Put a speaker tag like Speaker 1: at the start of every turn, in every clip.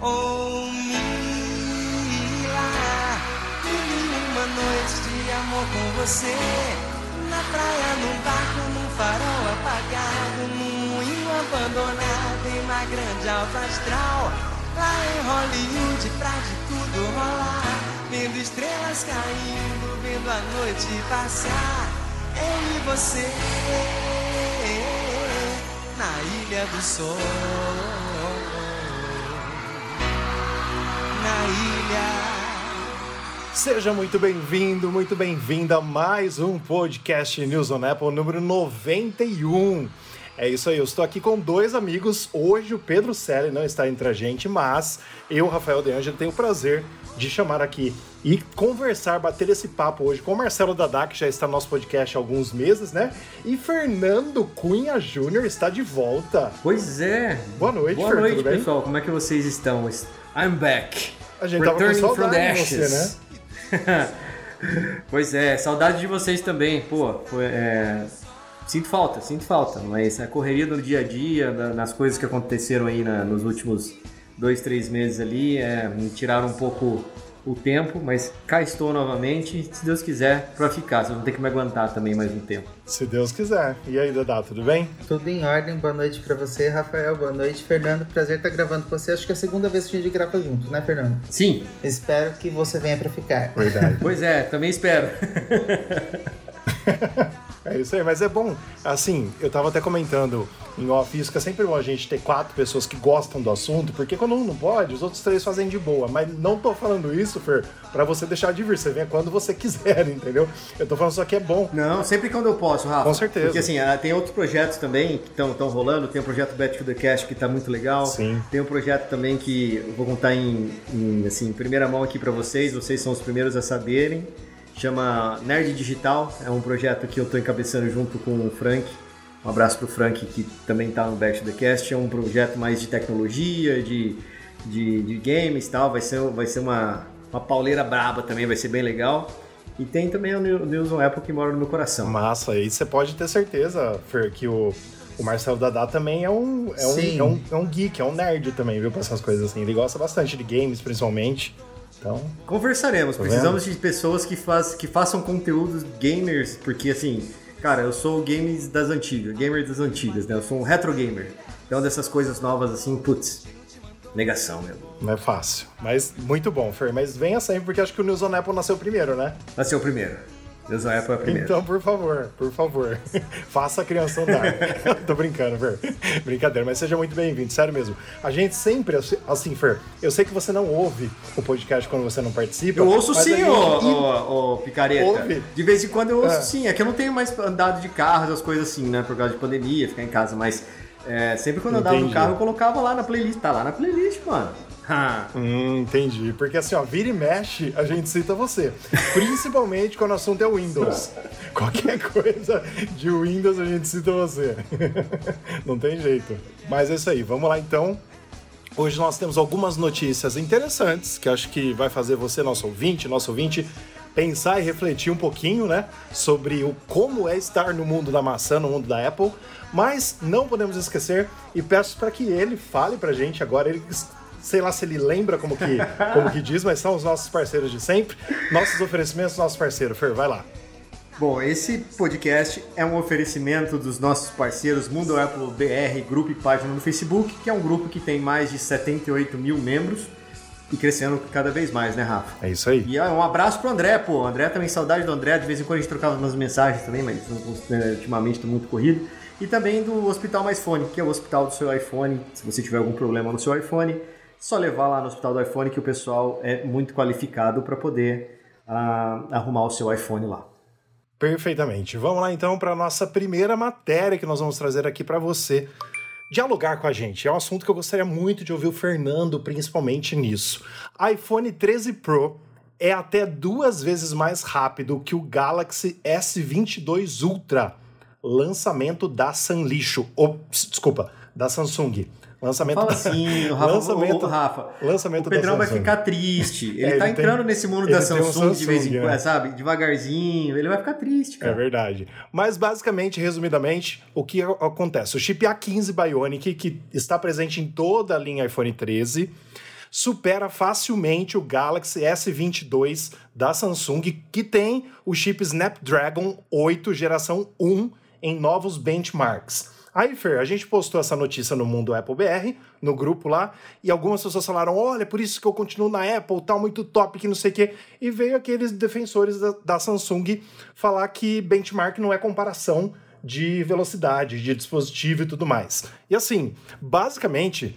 Speaker 1: Oh, Mila, mil uma noite de amor com você. Na praia, num barco, num farol apagado, num moinho abandonado, em uma grande alta astral. Lá em Hollywood, pra de tudo rolar. Vendo estrelas caindo, vendo a noite passar. Eu e você, na Ilha do Sol. Ilha.
Speaker 2: Seja muito bem-vindo, muito bem-vinda a mais um podcast News on Apple número 91. É isso aí, eu estou aqui com dois amigos. Hoje o Pedro Selle não está entre a gente, mas eu, Rafael De Angelo, tenho o prazer de chamar aqui e conversar, bater esse papo hoje com o Marcelo Dadá, que já está no nosso podcast há alguns meses, né? E Fernando Cunha Júnior está de volta.
Speaker 3: Pois é.
Speaker 2: Boa noite,
Speaker 3: Boa
Speaker 2: Fer,
Speaker 3: noite, pessoal. Como é que vocês estão? I'm back.
Speaker 2: A gente tava com
Speaker 3: Returning from the
Speaker 2: de você,
Speaker 3: ashes.
Speaker 2: né?
Speaker 3: pois é, saudade de vocês também. Pô, foi, é, sinto falta, sinto falta. Mas a correria do dia a dia, nas coisas que aconteceram aí na- nos últimos dois, três meses ali, é, me tiraram um pouco o tempo, mas cá estou novamente, se Deus quiser, pra ficar. Vocês vão ter que me aguentar também mais um tempo.
Speaker 2: Se Deus quiser. E aí, Dadá, tudo bem?
Speaker 4: Tudo em ordem, boa noite pra você, Rafael, boa noite, Fernando. Prazer estar gravando com você. Acho que é a segunda vez que a gente grava junto, né, Fernando?
Speaker 3: Sim,
Speaker 4: Espero que você venha pra ficar.
Speaker 2: Verdade.
Speaker 3: pois é, também espero.
Speaker 2: É isso aí, mas é bom. Assim, eu tava até comentando em off isso, que é sempre bom a gente ter quatro pessoas que gostam do assunto, porque quando um não pode, os outros três fazem de boa. Mas não tô falando isso, Fer, pra você deixar de vir. Você venha quando você quiser, entendeu? Eu tô falando só que é bom.
Speaker 3: Não, sempre quando eu posso, Rafa.
Speaker 2: Com certeza.
Speaker 3: Porque assim, ah, tem outros projetos também que estão rolando. Tem o projeto Back to the Cash que tá muito legal.
Speaker 2: Sim.
Speaker 3: Tem um projeto também que eu vou contar em, em, assim, em primeira mão aqui pra vocês. Vocês são os primeiros a saberem. Chama Nerd Digital. É um projeto que eu tô encabeçando junto com o Frank. Um abraço pro Frank que também tá no Back to the Cast. É um projeto mais de tecnologia, de, de, de games e tal. Vai ser, vai ser uma, uma pauleira braba também, vai ser bem legal. E tem também o New- News on Apple que mora no meu coração.
Speaker 2: Massa, aí você pode ter certeza, Fer, que o, o Marcelo Dadá também é um, é, um, é, um, é um geek, é um nerd também, viu? Pra essas coisas assim. Ele gosta bastante de games, principalmente. Então,
Speaker 3: Conversaremos,
Speaker 2: Tá
Speaker 3: precisamos de pessoas que, faz, que façam conteúdos gamers, porque assim, cara, eu sou games das antigas, gamer das antigas, né? Eu sou um retro gamer. Então dessas coisas novas assim, putz, negação mesmo.
Speaker 2: não é fácil. Mas muito bom, Fer. Mas venha sempre, porque acho que o News on Apple nasceu primeiro, né?
Speaker 3: O primeiro. É o primeiro.
Speaker 2: Então, por favor, por favor, faça a criança andar. Tô brincando, Fer. Brincadeira, mas seja muito bem-vindo, sério mesmo. A gente sempre, assim, Fer, eu sei que você não ouve o podcast quando você não participa.
Speaker 3: Eu ouço
Speaker 2: a
Speaker 3: sim,
Speaker 2: gente-
Speaker 3: ô, ô, ô, picareta.
Speaker 2: Ouve?
Speaker 3: De vez em quando eu ouço
Speaker 2: É.
Speaker 3: sim. É que eu não tenho mais andado de carro, essas coisas assim, né? Por causa de pandemia, ficar em casa. Mas é, sempre quando eu andava no carro, eu colocava lá na playlist. Tá lá na playlist, mano.
Speaker 2: Hum, entendi. Porque assim, ó, vira e mexe, a gente cita você. Principalmente quando o assunto é Windows. Qualquer coisa de Windows a gente cita você. Não tem jeito. Mas é isso aí, vamos lá então. Hoje nós temos algumas notícias interessantes que acho que vai fazer você, nosso ouvinte, nosso ouvinte, pensar e refletir um pouquinho, né, sobre o como é estar no mundo da maçã, no mundo da Apple. Mas não podemos esquecer e peço para que ele fale pra gente agora, ele sei lá se ele lembra como que, como que diz, mas são os nossos parceiros de sempre. Nossos oferecimentos, nosso parceiro. Fer, vai lá.
Speaker 3: Bom, esse podcast é um oferecimento dos nossos parceiros Mundo Apple BR, grupo e página no Facebook, que é um grupo que tem mais de 78 mil membros e crescendo cada vez mais, né, Rafa?
Speaker 2: É isso aí.
Speaker 3: E ó, um abraço pro André, pô. André também, saudade do André. De vez em quando a gente trocava umas mensagens também, mas né, ultimamente tô muito corrido. E também do Hospital Mais Fone, que é o hospital do seu iPhone. Se você tiver algum problema no seu iPhone, só levar lá no hospital do iPhone que o pessoal é muito qualificado para poder ah, arrumar o seu iPhone lá.
Speaker 2: Perfeitamente. Vamos lá então para nossa primeira matéria que nós vamos trazer aqui para você dialogar com a gente. É um assunto que eu gostaria muito de ouvir o Fernando, principalmente nisso. iPhone 13 Pro é até duas vezes mais rápido que o Galaxy S22 Ultra, lançamento da Sanlixo. Desculpa, da Samsung. Lançamento
Speaker 3: Fala assim, o Rafa.
Speaker 2: lançamento,
Speaker 3: o, Rafa
Speaker 2: lançamento
Speaker 3: o Pedrão vai
Speaker 2: Samsung.
Speaker 3: ficar triste. Ele
Speaker 2: É,
Speaker 3: tá
Speaker 2: ele tem-
Speaker 3: entrando nesse mundo da
Speaker 2: tem um
Speaker 3: Samsung, de vez em
Speaker 2: Samsung,
Speaker 3: quando,
Speaker 2: né?
Speaker 3: sabe? Devagarzinho. Ele vai ficar triste,
Speaker 2: É
Speaker 3: cara.
Speaker 2: verdade. Mas basicamente, resumidamente, o que acontece? O chip A15 Bionic, que está presente em toda a linha iPhone 13, supera facilmente o Galaxy S22 da Samsung, que tem o chip Snapdragon 8 geração 1 em novos benchmarks. Aí, Fer, a gente postou essa notícia no Mundo Apple BR, no grupo lá, e algumas pessoas falaram: olha, por isso que eu continuo na Apple, tal, muito top, que não sei o quê. E veio aqueles defensores da, da Samsung falar que benchmark não é comparação de velocidade, de dispositivo e tudo mais. E assim, basicamente,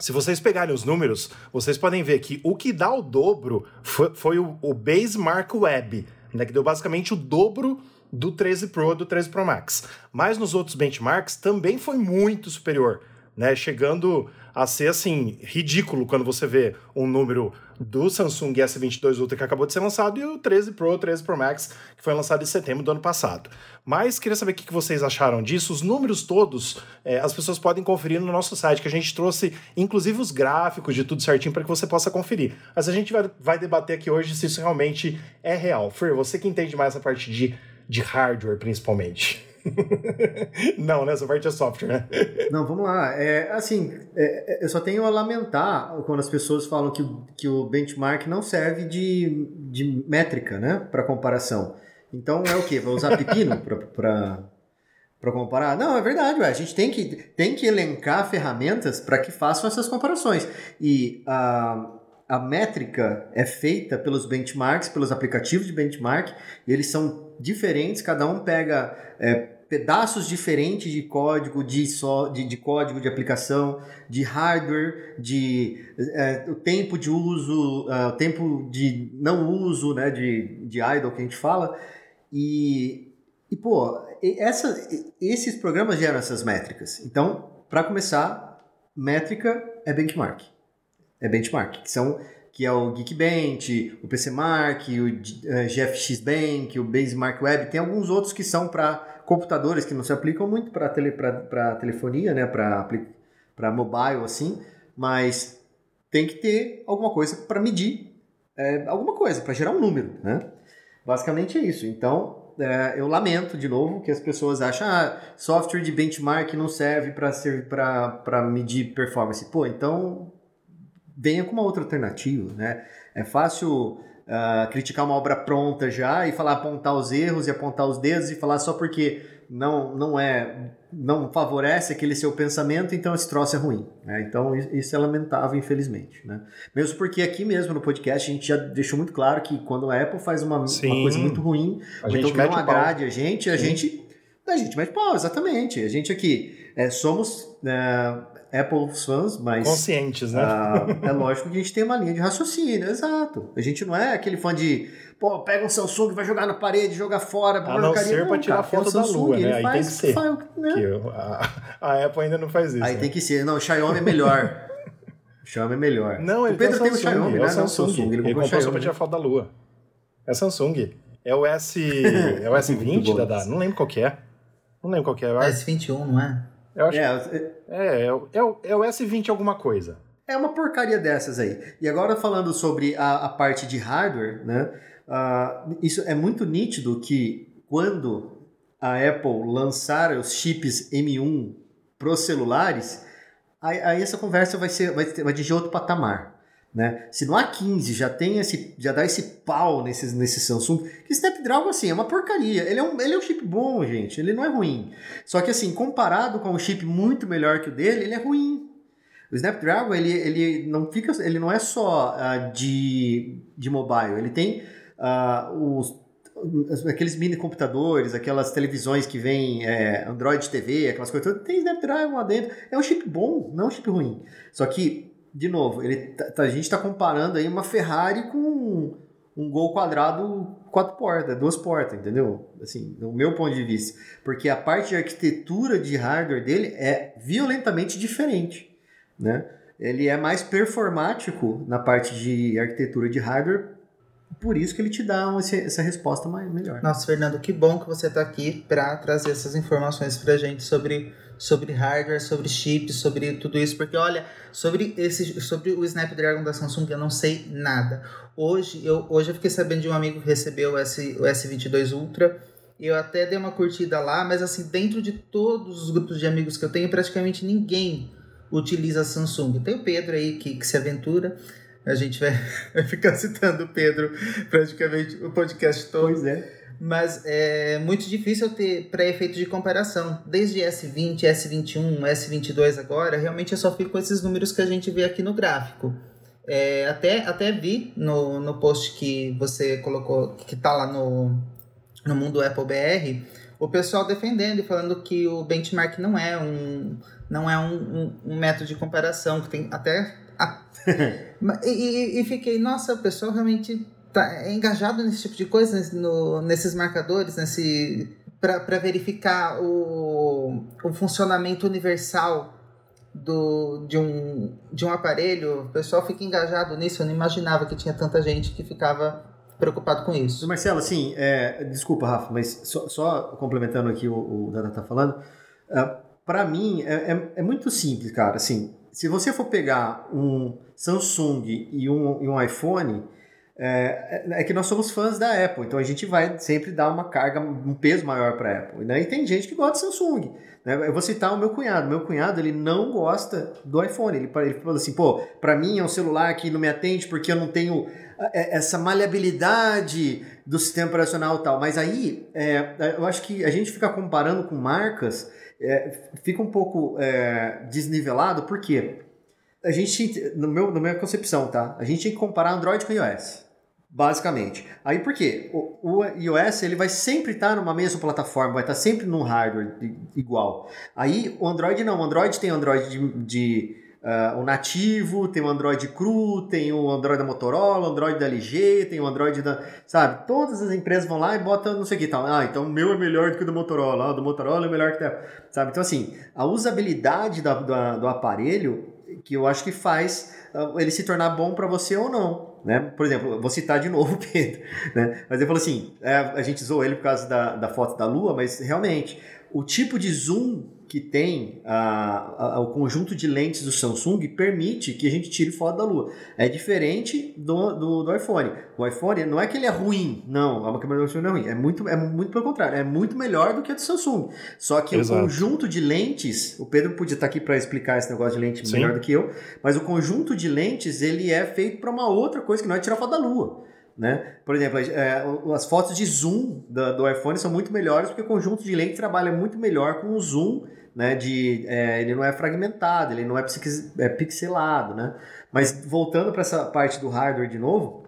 Speaker 2: se vocês pegarem os números, vocês podem ver que o que dá o dobro foi, foi o, o Base Mark Web, né, que deu basicamente o dobro do 13 Pro do 13 Pro Max. Mas nos outros benchmarks também foi muito superior, né? Chegando a ser assim ridículo quando você vê um número do Samsung S22 Ultra que acabou de ser lançado e o 13 Pro, o 13 Pro Max que foi lançado em setembro do ano passado. Mas queria saber o que vocês acharam disso. Os números todos é, as pessoas podem conferir no nosso site, que a gente trouxe inclusive os gráficos de tudo certinho para que você possa conferir. Mas a gente vai, vai debater aqui hoje se isso realmente é real. Fer, você que entende mais a parte de de hardware, principalmente. não, né? Essa parte é software, né?
Speaker 3: Não, vamos lá. É, assim, é, é, eu só tenho a lamentar quando as pessoas falam que, que o benchmark não serve de, de métrica, né? Para comparação. Então é o quê? Vai usar pepino para para comparar? Não, é verdade, ué. a gente tem que, tem que elencar ferramentas para que façam essas comparações. E a, a métrica é feita pelos benchmarks, pelos aplicativos de benchmark, e eles são diferentes, cada um pega é, pedaços diferentes de código, de, só, de, de, código de aplicação, de hardware, de é, o tempo de uso, uh, o tempo de não uso, né, de, de idle que a gente fala. E, e pô, essa, esses programas geram essas métricas. Então, para começar, métrica é benchmark. É benchmark, que são que é o Geekbench, o PCMark, o GFX Bank, o Basemark Web. Tem alguns outros que são para computadores que não se aplicam muito para tele, telefonia, né, para mobile assim, mas tem que ter alguma coisa para medir é, alguma coisa, para gerar um número, né? Basicamente é isso. Então, é, eu lamento de novo que as pessoas acham ah, software de benchmark não serve para medir performance. Pô, então venha com uma outra alternativa, né? É fácil uh, criticar uma obra pronta já e falar apontar os erros e apontar os dedos e falar só porque não não é não favorece aquele seu pensamento, então esse troço é ruim. Né? Então isso é lamentável, infelizmente. Né? Mesmo porque aqui mesmo no podcast a gente já deixou muito claro que quando a Apple faz uma, uma coisa muito ruim, a então que não agrade a gente, a gente a gente mete pau, exatamente. A gente aqui é, somos é, Apple fãs, mas.
Speaker 2: Conscientes, né?
Speaker 3: Uh, é lógico que a gente tem uma linha de raciocínio, exato. A gente não é aquele fã de. Pô, pega um Samsung, vai jogar na parede, joga fora.
Speaker 2: A não ser pra tirar foto da lua, né? Aí faz, tem que ser. Faz, né? que a, a, Apple ainda não faz isso.
Speaker 3: Aí
Speaker 2: né?
Speaker 3: tem que ser. Não, o Xiaomi é melhor. o Xiaomi é melhor.
Speaker 2: Não, ele o Pedro tem, o Xiaomi, é né? o Samsung. Samsung. Ele, ele comprou só pra tirar foto da lua. É Samsung. É o S. é o S20, Dada? Não lembro qual que é. Não lembro qual que é.
Speaker 4: É S21, não é?
Speaker 2: Eu acho é, que... é, é, é, o, é o S20 alguma coisa.
Speaker 3: É uma porcaria dessas aí. E agora falando sobre a, a parte de hardware, né? Uh, isso é muito nítido que quando a Apple lançar os chips M1 para os celulares, aí, aí, essa conversa vai ser vai, vai de outro patamar. Né? Se no A15 já tem esse, já dá esse pau nesse, nesse Samsung, que Snapdragon assim é uma porcaria. Ele é um, ele é um chip bom, gente. Ele não é ruim. Só que assim, comparado com um chip muito melhor que o dele, ele é ruim. O Snapdragon ele, ele não fica, ele não é só uh, de, de mobile. Ele tem uh, os aqueles mini computadores, aquelas televisões que vem é, Android TV, aquelas coisas, tem Snapdragon lá dentro. É um chip bom, não é um chip ruim. Só que de novo, ele, tá, tá, a gente está comparando aí uma Ferrari com um Gol quadrado quatro portas, duas portas, entendeu? Assim, do meu ponto de vista. Porque a parte de arquitetura de hardware dele é violentamente diferente, né? Ele é mais performático na parte de arquitetura de hardware, por isso que ele te dá essa resposta mais, melhor.
Speaker 4: Nossa, Fernando, que bom que você está aqui para trazer essas informações para a gente sobre sobre hardware, sobre chips, sobre tudo isso, porque olha, sobre esse sobre o Snapdragon da Samsung eu não sei nada. Hoje eu hoje eu fiquei sabendo de um amigo que recebeu o, S, o S22 Ultra. Eu até dei uma curtida lá, mas assim, dentro de todos os grupos de amigos que eu tenho, praticamente ninguém utiliza Samsung. Tem o Pedro aí que, que se aventura. A gente vai, vai ficar citando o Pedro praticamente o podcast todo.
Speaker 3: Pois é.
Speaker 4: Mas é muito difícil ter pré-efeito de comparação. Desde S20, S21, S22 agora, realmente eu só fico com esses números que a gente vê aqui no gráfico. É, até, até vi no, no post que você colocou, que tá lá no, no Mundo Apple BR, o pessoal defendendo e falando que o benchmark não é um, não é um, um, um método de comparação, que tem até. Ah, e, e, fiquei, nossa, o pessoal realmente tá engajado nesse tipo de coisa, no, nesses marcadores, nesse para verificar o, o funcionamento universal do, de, um, de um aparelho, o pessoal fica engajado nisso. Eu não imaginava que tinha tanta gente que ficava preocupado com isso.
Speaker 3: Marcelo, assim, é, desculpa, Rafa, mas só, só complementando aqui o, o Dada tá falando, é, para mim é, é, é, muito simples, cara. Assim, se você for pegar um Samsung e um, e um iPhone, é, é, que nós somos fãs da Apple, então a gente vai sempre dar uma carga, um peso maior para a Apple. Né? E tem gente que gosta de Samsung. Né? Eu vou citar o meu cunhado. Meu cunhado ele não gosta do iPhone. Ele, ele fala assim: pô, para mim é um celular que não me atende porque eu não tenho é, essa maleabilidade do sistema operacional tal. Mas aí é, eu acho que a gente fica comparando com marcas, é, fica um pouco é, desnivelado, porque a gente, no meu, na minha concepção, tá? A gente tem que comparar Android com iOS. Basicamente. Aí por quê? O, o iOS ele vai sempre estar numa mesma plataforma, vai estar sempre num hardware igual. Aí o Android não. O Android tem Android de, de uh, o nativo, tem o Android cru, tem o Android da Motorola, o Android da LG, tem o Android da. Sabe? Todas as empresas vão lá e botam não sei o que tal. Ah, então o meu é melhor do que o do Motorola. Ah, o do Motorola é melhor que o Sabe? Então, assim, a usabilidade da, da, do aparelho que eu acho que faz uh, ele se tornar bom para você ou não. Né? Por exemplo, vou citar de novo o Pedro, né? mas ele falou assim, é, a gente zoou ele por causa da, da foto da lua, mas realmente, o tipo de zoom que tem a, a, o conjunto de lentes do Samsung permite que a gente tire foto da lua. É diferente do, do, do iPhone. O iPhone não é que ele é ruim, não, a câmera do iPhone não é ruim. É muito, é muito pelo contrário, é muito melhor do que a do Samsung. Só que Exato. o conjunto de lentes, o Pedro podia estar aqui para explicar esse negócio de lente Sim. melhor do que eu, mas o conjunto de lentes ele é feito para uma outra coisa que não é tirar foto da lua. Né? Por exemplo, é, as fotos de zoom do, do, iPhone são muito melhores porque o conjunto de lentes trabalha muito melhor com o zoom né? De, é, ele não é fragmentado, ele não é, é pixelado, né? Mas voltando para essa parte do hardware de novo,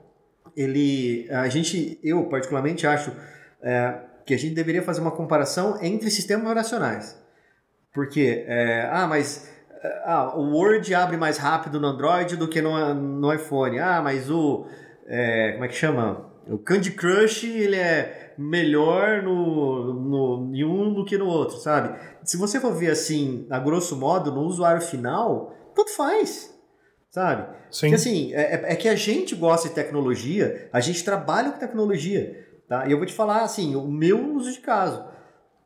Speaker 3: ele, a gente, eu particularmente acho é, que a gente deveria fazer uma comparação entre sistemas operacionais. Porque, é, ah, mas ah, o Word abre mais rápido no Android do que no, no iPhone. Ah, mas o, é, como é que chama? O Candy Crush, ele é melhor no, no, em um do que no outro, sabe? Se você for ver assim, a grosso modo, no usuário final, tanto faz, sabe? Sim. Porque assim, é, é, é que a gente gosta de tecnologia, a gente trabalha com tecnologia, tá? E eu vou te falar assim, o meu uso de caso.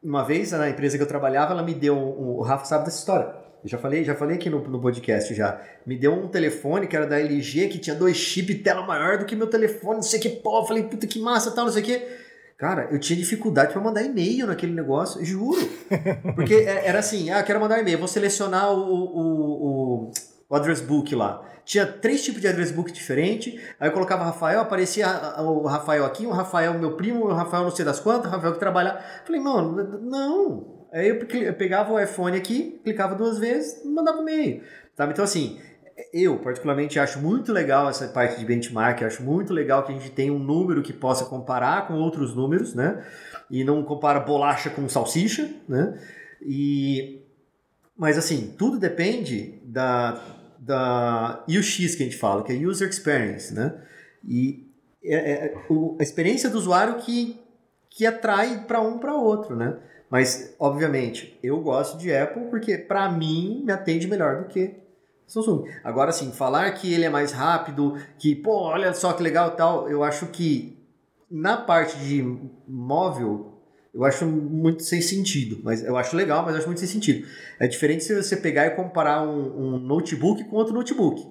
Speaker 3: Uma vez, na empresa que eu trabalhava, ela me deu, um, o Rafa sabe dessa história, eu já falei, já falei aqui no, no podcast já. Me deu um telefone que era da LG, que tinha dois chips, tela maior do que meu telefone, não sei o que, pô, eu falei, puta que massa, tal, não sei o que. Cara, eu tinha dificuldade para mandar e-mail naquele negócio, juro. Porque é, era assim, ah, quero mandar e-mail, vou selecionar o, o, o, o address book lá. Tinha três tipos de address book diferentes, aí eu colocava Rafael, aparecia o Rafael aqui, o Rafael meu primo, o Rafael não sei das quantas, o Rafael que trabalha. Falei, mano, não. Aí eu pegava o iPhone aqui, clicava duas vezes mandava e-mail. Sabe? Então assim, eu particularmente acho muito legal essa parte de benchmark, acho muito legal que a gente tenha um número que possa comparar com outros números, né? E não compara bolacha com salsicha, né? E mas assim, tudo depende da da UX que a gente fala, que é user experience, né? E é, é a experiência do usuário que que atrai para um para outro, né? Mas obviamente, eu gosto de Apple porque para mim me atende melhor do que Samsung. Agora sim, falar que ele é mais rápido, que, pô, olha só que legal tal, eu acho que na parte de móvel, eu acho muito sem sentido. Mas eu acho legal, mas eu acho muito sem sentido. É diferente se você pegar e comparar um, um notebook com outro notebook.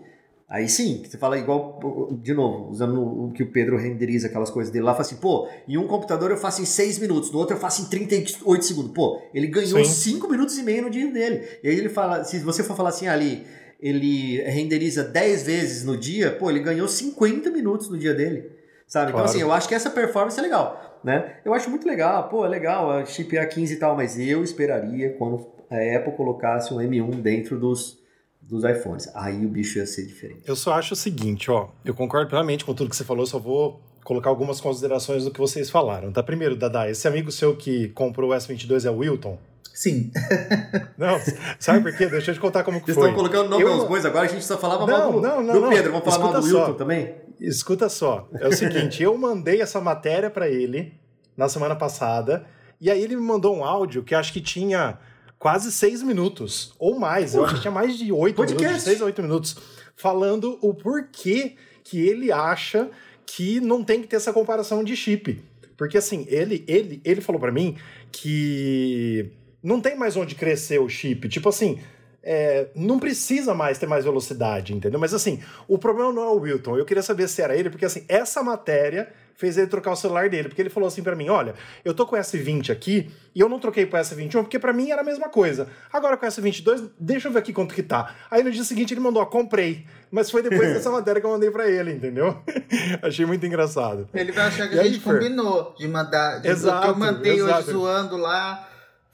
Speaker 3: Aí sim, você fala igual, de novo, usando o que o Pedro renderiza aquelas coisas dele lá, fala assim, pô, em um computador eu faço em 6 minutos, no outro eu faço em 38 segundos. Pô, ele ganhou 5 minutos e meio no dia dele. E aí ele fala, se você for falar assim, ali, ele renderiza 10 vezes no dia, pô, ele ganhou 50 minutos no dia dele. Sabe? Então, claro. Então, assim, eu acho que essa performance é legal, né? Eu acho muito legal, pô, é legal a chip A15 e tal, mas eu esperaria quando a Apple colocasse um M1 dentro dos dos iPhones. Aí o bicho ia ser diferente.
Speaker 2: Eu só acho o seguinte, ó. Eu concordo plenamente com tudo que você falou, só vou colocar algumas considerações do que vocês falaram, tá? Primeiro, Dada, esse amigo seu que comprou o S22 é o Wilton?
Speaker 4: Sim.
Speaker 2: Não, sabe por quê? Deixa eu te contar como que
Speaker 3: Vocês
Speaker 2: foi.
Speaker 3: estão colocando nome eu... aos bois, agora a gente só falava não, mal do, não, não, do Pedro, vamos falar Escuta mal do só. Wilton também?
Speaker 2: Escuta só, é o seguinte, eu mandei essa matéria para ele na semana passada, e aí ele me mandou um áudio que acho que tinha quase seis minutos, ou mais. Eu acho que tinha mais de oito minutos, seis a oito minutos, falando o porquê que ele acha que não tem que ter essa comparação de chip. Porque assim, ele, ele, ele falou para mim que não tem mais onde crescer o chip. Tipo assim, é, não precisa mais ter mais velocidade, entendeu? Mas assim, o problema não é o Wilton. Eu queria saber se era ele, porque assim, essa matéria fez ele trocar o celular dele, porque ele falou assim para mim: "Olha, eu tô com o S20 aqui e eu não troquei pro S21 porque para mim era a mesma coisa. Agora com o S22, deixa eu ver aqui quanto que tá". Aí no dia seguinte ele mandou: "Comprei". Mas foi depois dessa matéria que eu mandei para ele, entendeu? Achei muito engraçado.
Speaker 4: Ele vai achar que e a gente combinou de mandar, de, exato, que eu mandei exato. hoje zoando lá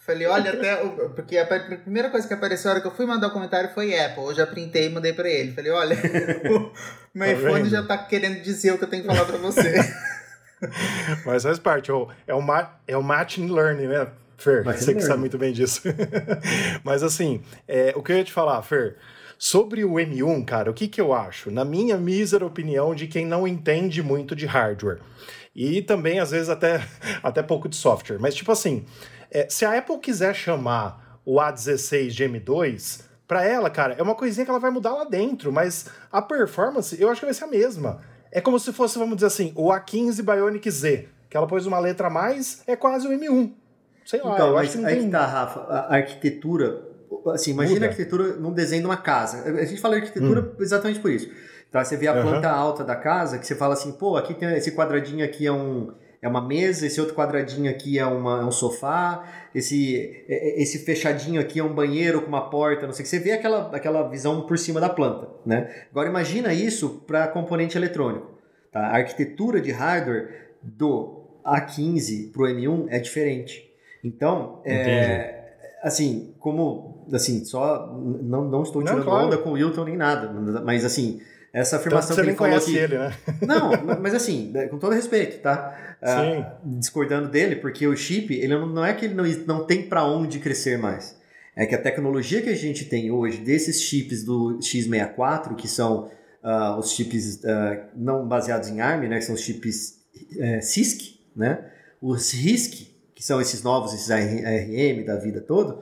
Speaker 4: Falei, olha, até. Porque a primeira coisa que apareceu na hora que eu fui mandar o um comentário foi Apple. Eu já printei e mandei pra ele. Falei, olha, o meu tá iPhone vendo? já tá querendo dizer o que eu tenho que falar pra você.
Speaker 2: Mas faz parte, é o, é o matching learning, né, Fer? Você que sabe muito bem disso. Mas assim, é, o que eu ia te falar, Fer, sobre o M1, cara, o que, que eu acho? Na minha mísera opinião de quem não entende muito de hardware. E também, às vezes, até, até pouco de software. Mas, tipo assim, é, se a Apple quiser chamar o A16 de M2, para ela, cara, é uma coisinha que ela vai mudar lá dentro, mas a performance eu acho que vai ser a mesma. É como se fosse, vamos dizer assim, o A15 Bionic Z, que ela pôs uma letra a mais, é quase o M1. Sei lá,
Speaker 3: então, eu acho que não aí tem... que tá, Rafa, a arquitetura, assim, imagina Muda. a arquitetura num desenho de uma casa. A gente fala arquitetura hum. exatamente por isso. Então, você vê a planta uhum. alta da casa, que você fala assim, pô, aqui tem esse quadradinho aqui é um é uma mesa, esse outro quadradinho aqui é, uma, é um sofá, esse, é, é, esse fechadinho aqui é um banheiro com uma porta, não sei o que. Você vê aquela, aquela visão por cima da planta, né? Agora imagina isso para componente eletrônico. Tá? A arquitetura de hardware do A15 para o M1 é diferente. Então, é, assim, como, assim, só, não, não estou tirando não, claro. onda com o Wilton nem nada, mas assim, essa afirmação
Speaker 2: então,
Speaker 3: que ele falou
Speaker 2: que... ele, né?
Speaker 3: Não, mas assim, né, com todo respeito, tá? Uh, discordando dele, porque o chip, ele não, não é que ele não, não tem para onde crescer mais. É que a tecnologia que a gente tem hoje desses chips do x64, que são uh, os chips uh, não baseados em ARM, né, que são os chips uh, CISC, né? Os RISC, que são esses novos, esses ARM da vida toda,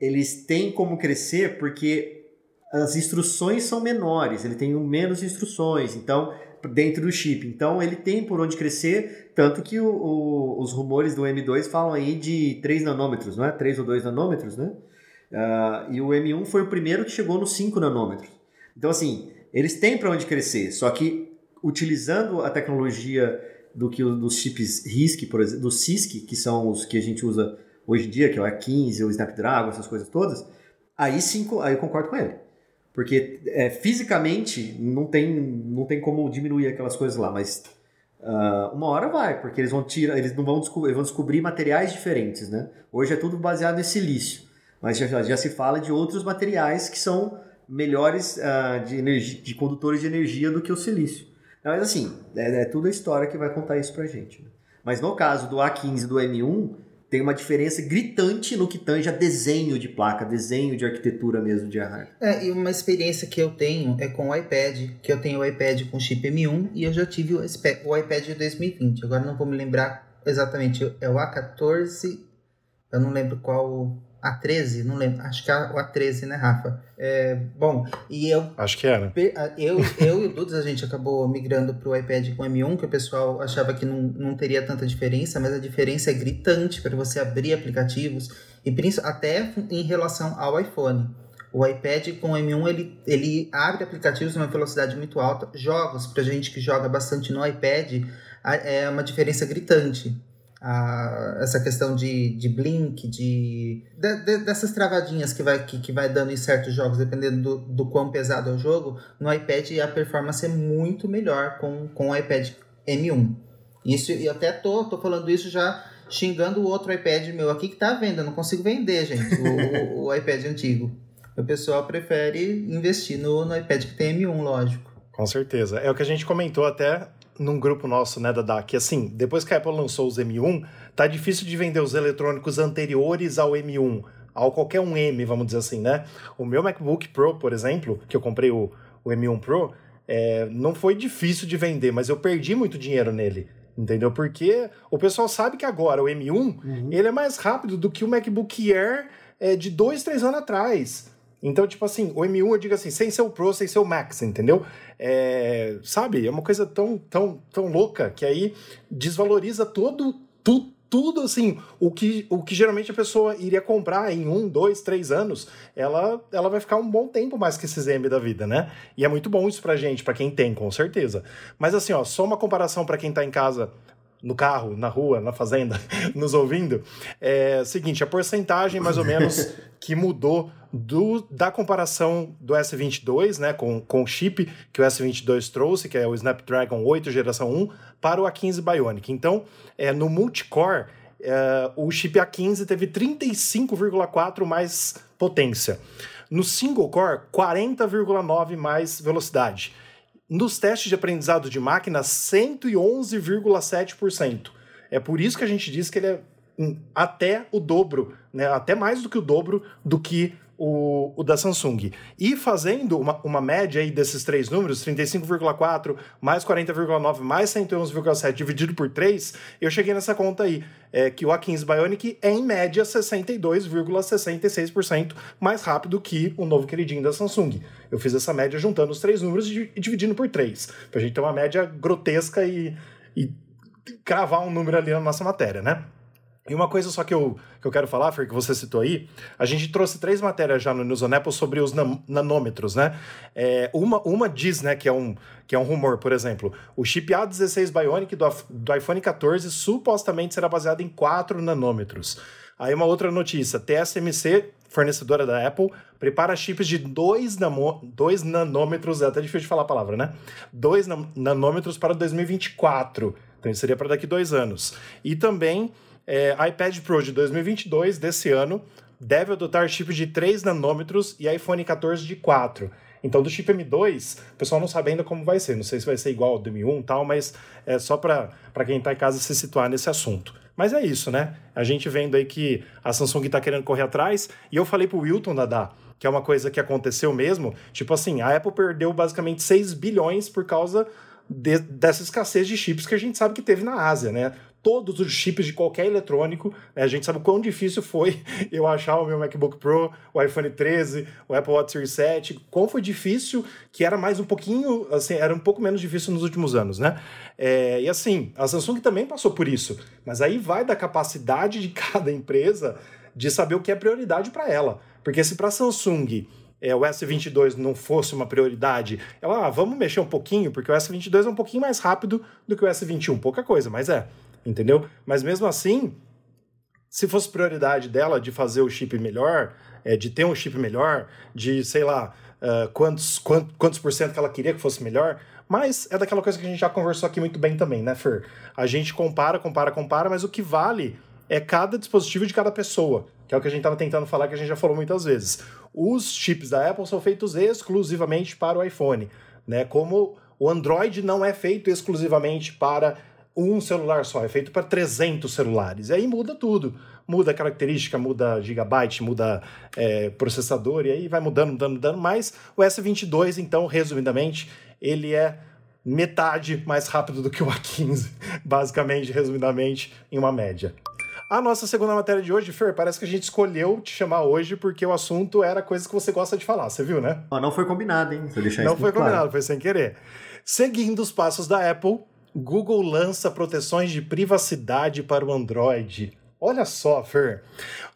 Speaker 3: eles têm como crescer porque as instruções são menores, ele tem menos instruções, então dentro do chip. Então ele tem por onde crescer, tanto que o, o, os rumores do M2 falam aí de 3 nanômetros, não é? 3 ou 2 nanômetros, né? Uh, e o M1 foi o primeiro que chegou nos 5 nanômetros. Então, assim, eles têm para onde crescer, só que utilizando a tecnologia do que dos chips RISC, por exemplo, do CISC, que são os que a gente usa hoje em dia, que é o A15, o Snapdragon, essas coisas todas, aí sim, aí eu concordo com ele. Porque é, fisicamente não tem, não tem como diminuir aquelas coisas lá, mas uh, uma hora vai, porque eles vão tirar, eles não vão descobrir, eles vão descobrir materiais diferentes, né? Hoje é tudo baseado em silício, mas já, já se fala de outros materiais que são melhores uh, de, energia, de condutores de energia do que o silício. Mas assim, é, é tudo a história que vai contar isso pra gente. Né? Mas no caso do A15 e do M1, tem uma diferença gritante no que tange a desenho de placa, desenho de arquitetura mesmo de hardware.
Speaker 4: É, e uma experiência que eu tenho é com o iPad, que eu tenho o iPad com chip M1 e eu já tive o iPad de 2020. Agora não vou me lembrar exatamente, é o A14, eu não lembro qual a13, não lembro, acho que é o A13, né, Rafa? É, bom, e eu.
Speaker 2: Acho que era.
Speaker 4: Eu, eu e o Dudas, a gente acabou migrando para o iPad com M1, que o pessoal achava que não, não teria tanta diferença, mas a diferença é gritante para você abrir aplicativos, e até em relação ao iPhone. O iPad com o M1 ele, ele abre aplicativos numa velocidade muito alta. Jogos, para gente que joga bastante no iPad, é uma diferença gritante. A, essa questão de, de blink, de, de, de, dessas travadinhas que vai, que, que vai dando em certos jogos, dependendo do, do quão pesado é o jogo, no iPad a performance é muito melhor com, com o iPad M1. Isso, e até tô, tô falando isso já xingando o outro iPad meu aqui que tá à venda. Não consigo vender, gente, o, o, o iPad antigo. O pessoal prefere investir no, no iPad que tem M1, lógico.
Speaker 2: Com certeza. É o que a gente comentou até num grupo nosso, né, da que assim, depois que a Apple lançou os M1, tá difícil de vender os eletrônicos anteriores ao M1, ao qualquer um M, vamos dizer assim, né? O meu MacBook Pro, por exemplo, que eu comprei o, o M1 Pro, é, não foi difícil de vender, mas eu perdi muito dinheiro nele. Entendeu? Porque o pessoal sabe que agora o M1 uhum. ele é mais rápido do que o MacBook Air é, de dois, três anos atrás. Então, tipo assim, o M1 eu digo assim, sem ser o Pro, sem ser o Max, entendeu? É, sabe? É uma coisa tão, tão, tão louca que aí desvaloriza todo, tu, tudo assim, o que, o que geralmente a pessoa iria comprar em um, dois, três anos, ela, ela vai ficar um bom tempo mais que esses M da vida, né? E é muito bom isso pra gente, pra quem tem, com certeza. Mas assim, ó, só uma comparação para quem tá em casa no carro, na rua, na fazenda, nos ouvindo, é o seguinte, a porcentagem mais ou menos que mudou do, da comparação do S22, né, com, com o chip que o S22 trouxe, que é o Snapdragon 8 geração 1, para o A15 Bionic. Então, é, no multicore, é, o chip A15 teve 35,4 mais potência. No single core, 40,9 mais velocidade. Nos testes de aprendizado de máquina, 111,7%. É por isso que a gente diz que ele é até o dobro, né? até mais do que o dobro do que o, o da Samsung. E fazendo uma, uma média aí desses três números, 35,4 mais 40,9 mais 111,7 dividido por 3, eu cheguei nessa conta aí, é, que o A15 Bionic é em média 62,66% mais rápido que o novo queridinho da Samsung. Eu fiz essa média juntando os três números e dividindo por 3, pra gente ter uma média grotesca e, e cravar um número ali na nossa matéria, né? E uma coisa só que eu, que eu quero falar, Fer, que você citou aí, a gente trouxe três matérias já no News on Apple sobre os nanômetros, né? É, uma, uma diz, né, que é, um, que é um rumor, por exemplo, o chip A16 Bionic do, do iPhone 14 supostamente será baseado em 4 nanômetros. Aí uma outra notícia, TSMC, fornecedora da Apple, prepara chips de 2 nanômetros, é até difícil de falar a palavra, né? 2 nanômetros para 2024, então isso seria para daqui dois anos. E também é, iPad Pro de 2022, desse ano, deve adotar chip de 3 nanômetros e iPhone 14 de 4. Então, do chip M2, o pessoal não sabe ainda como vai ser. Não sei se vai ser igual ao do M1 e tal, mas é só para quem está em casa se situar nesse assunto. Mas é isso, né? A gente vendo aí que a Samsung está querendo correr atrás. E eu falei pro Wilton, Dada, que é uma coisa que aconteceu mesmo. Tipo assim, a Apple perdeu basicamente 6 bilhões por causa de, dessa escassez de chips que a gente sabe que teve na Ásia, né? todos os chips de qualquer eletrônico. Né? A gente sabe o quão difícil foi eu achar o meu MacBook Pro, o iPhone 13, o Apple Watch Series 7, quão foi difícil, que era mais um pouquinho, assim, era um pouco menos difícil nos últimos anos, né? É, e assim, a Samsung também passou por isso, mas aí vai da capacidade de cada empresa de saber o que é prioridade para ela. Porque se para a Samsung é, o S22 não fosse uma prioridade, ela, ah, vamos mexer um pouquinho, porque o S22 é um pouquinho mais rápido do que o S21, pouca coisa, mas é entendeu? Mas mesmo assim, se fosse prioridade dela de fazer o chip melhor, é, de ter um chip melhor, de sei lá uh, quantos, quantos, quantos por cento que ela queria que fosse melhor, mas é daquela coisa que a gente já conversou aqui muito bem também, né, Fer? A gente compara, compara, compara, mas o que vale é cada dispositivo de cada pessoa, que é o que a gente estava tentando falar, que a gente já falou muitas vezes. Os chips da Apple são feitos exclusivamente para o iPhone, né? Como o Android não é feito exclusivamente para um celular só, é feito para 300 celulares. E aí muda tudo. Muda característica, muda gigabyte, muda é, processador, e aí vai mudando, mudando, mudando. Mas o S22, então, resumidamente, ele é metade mais rápido do que o A15, basicamente, resumidamente, em uma média. A nossa segunda matéria de hoje, Fer, parece que a gente escolheu te chamar hoje porque o assunto era coisas que você gosta de falar, você viu, né?
Speaker 3: Não foi combinado, hein?
Speaker 2: Não foi combinado, claro. foi sem querer. Seguindo os passos da Apple, Google lança proteções de privacidade para o Android. Olha só, Fer.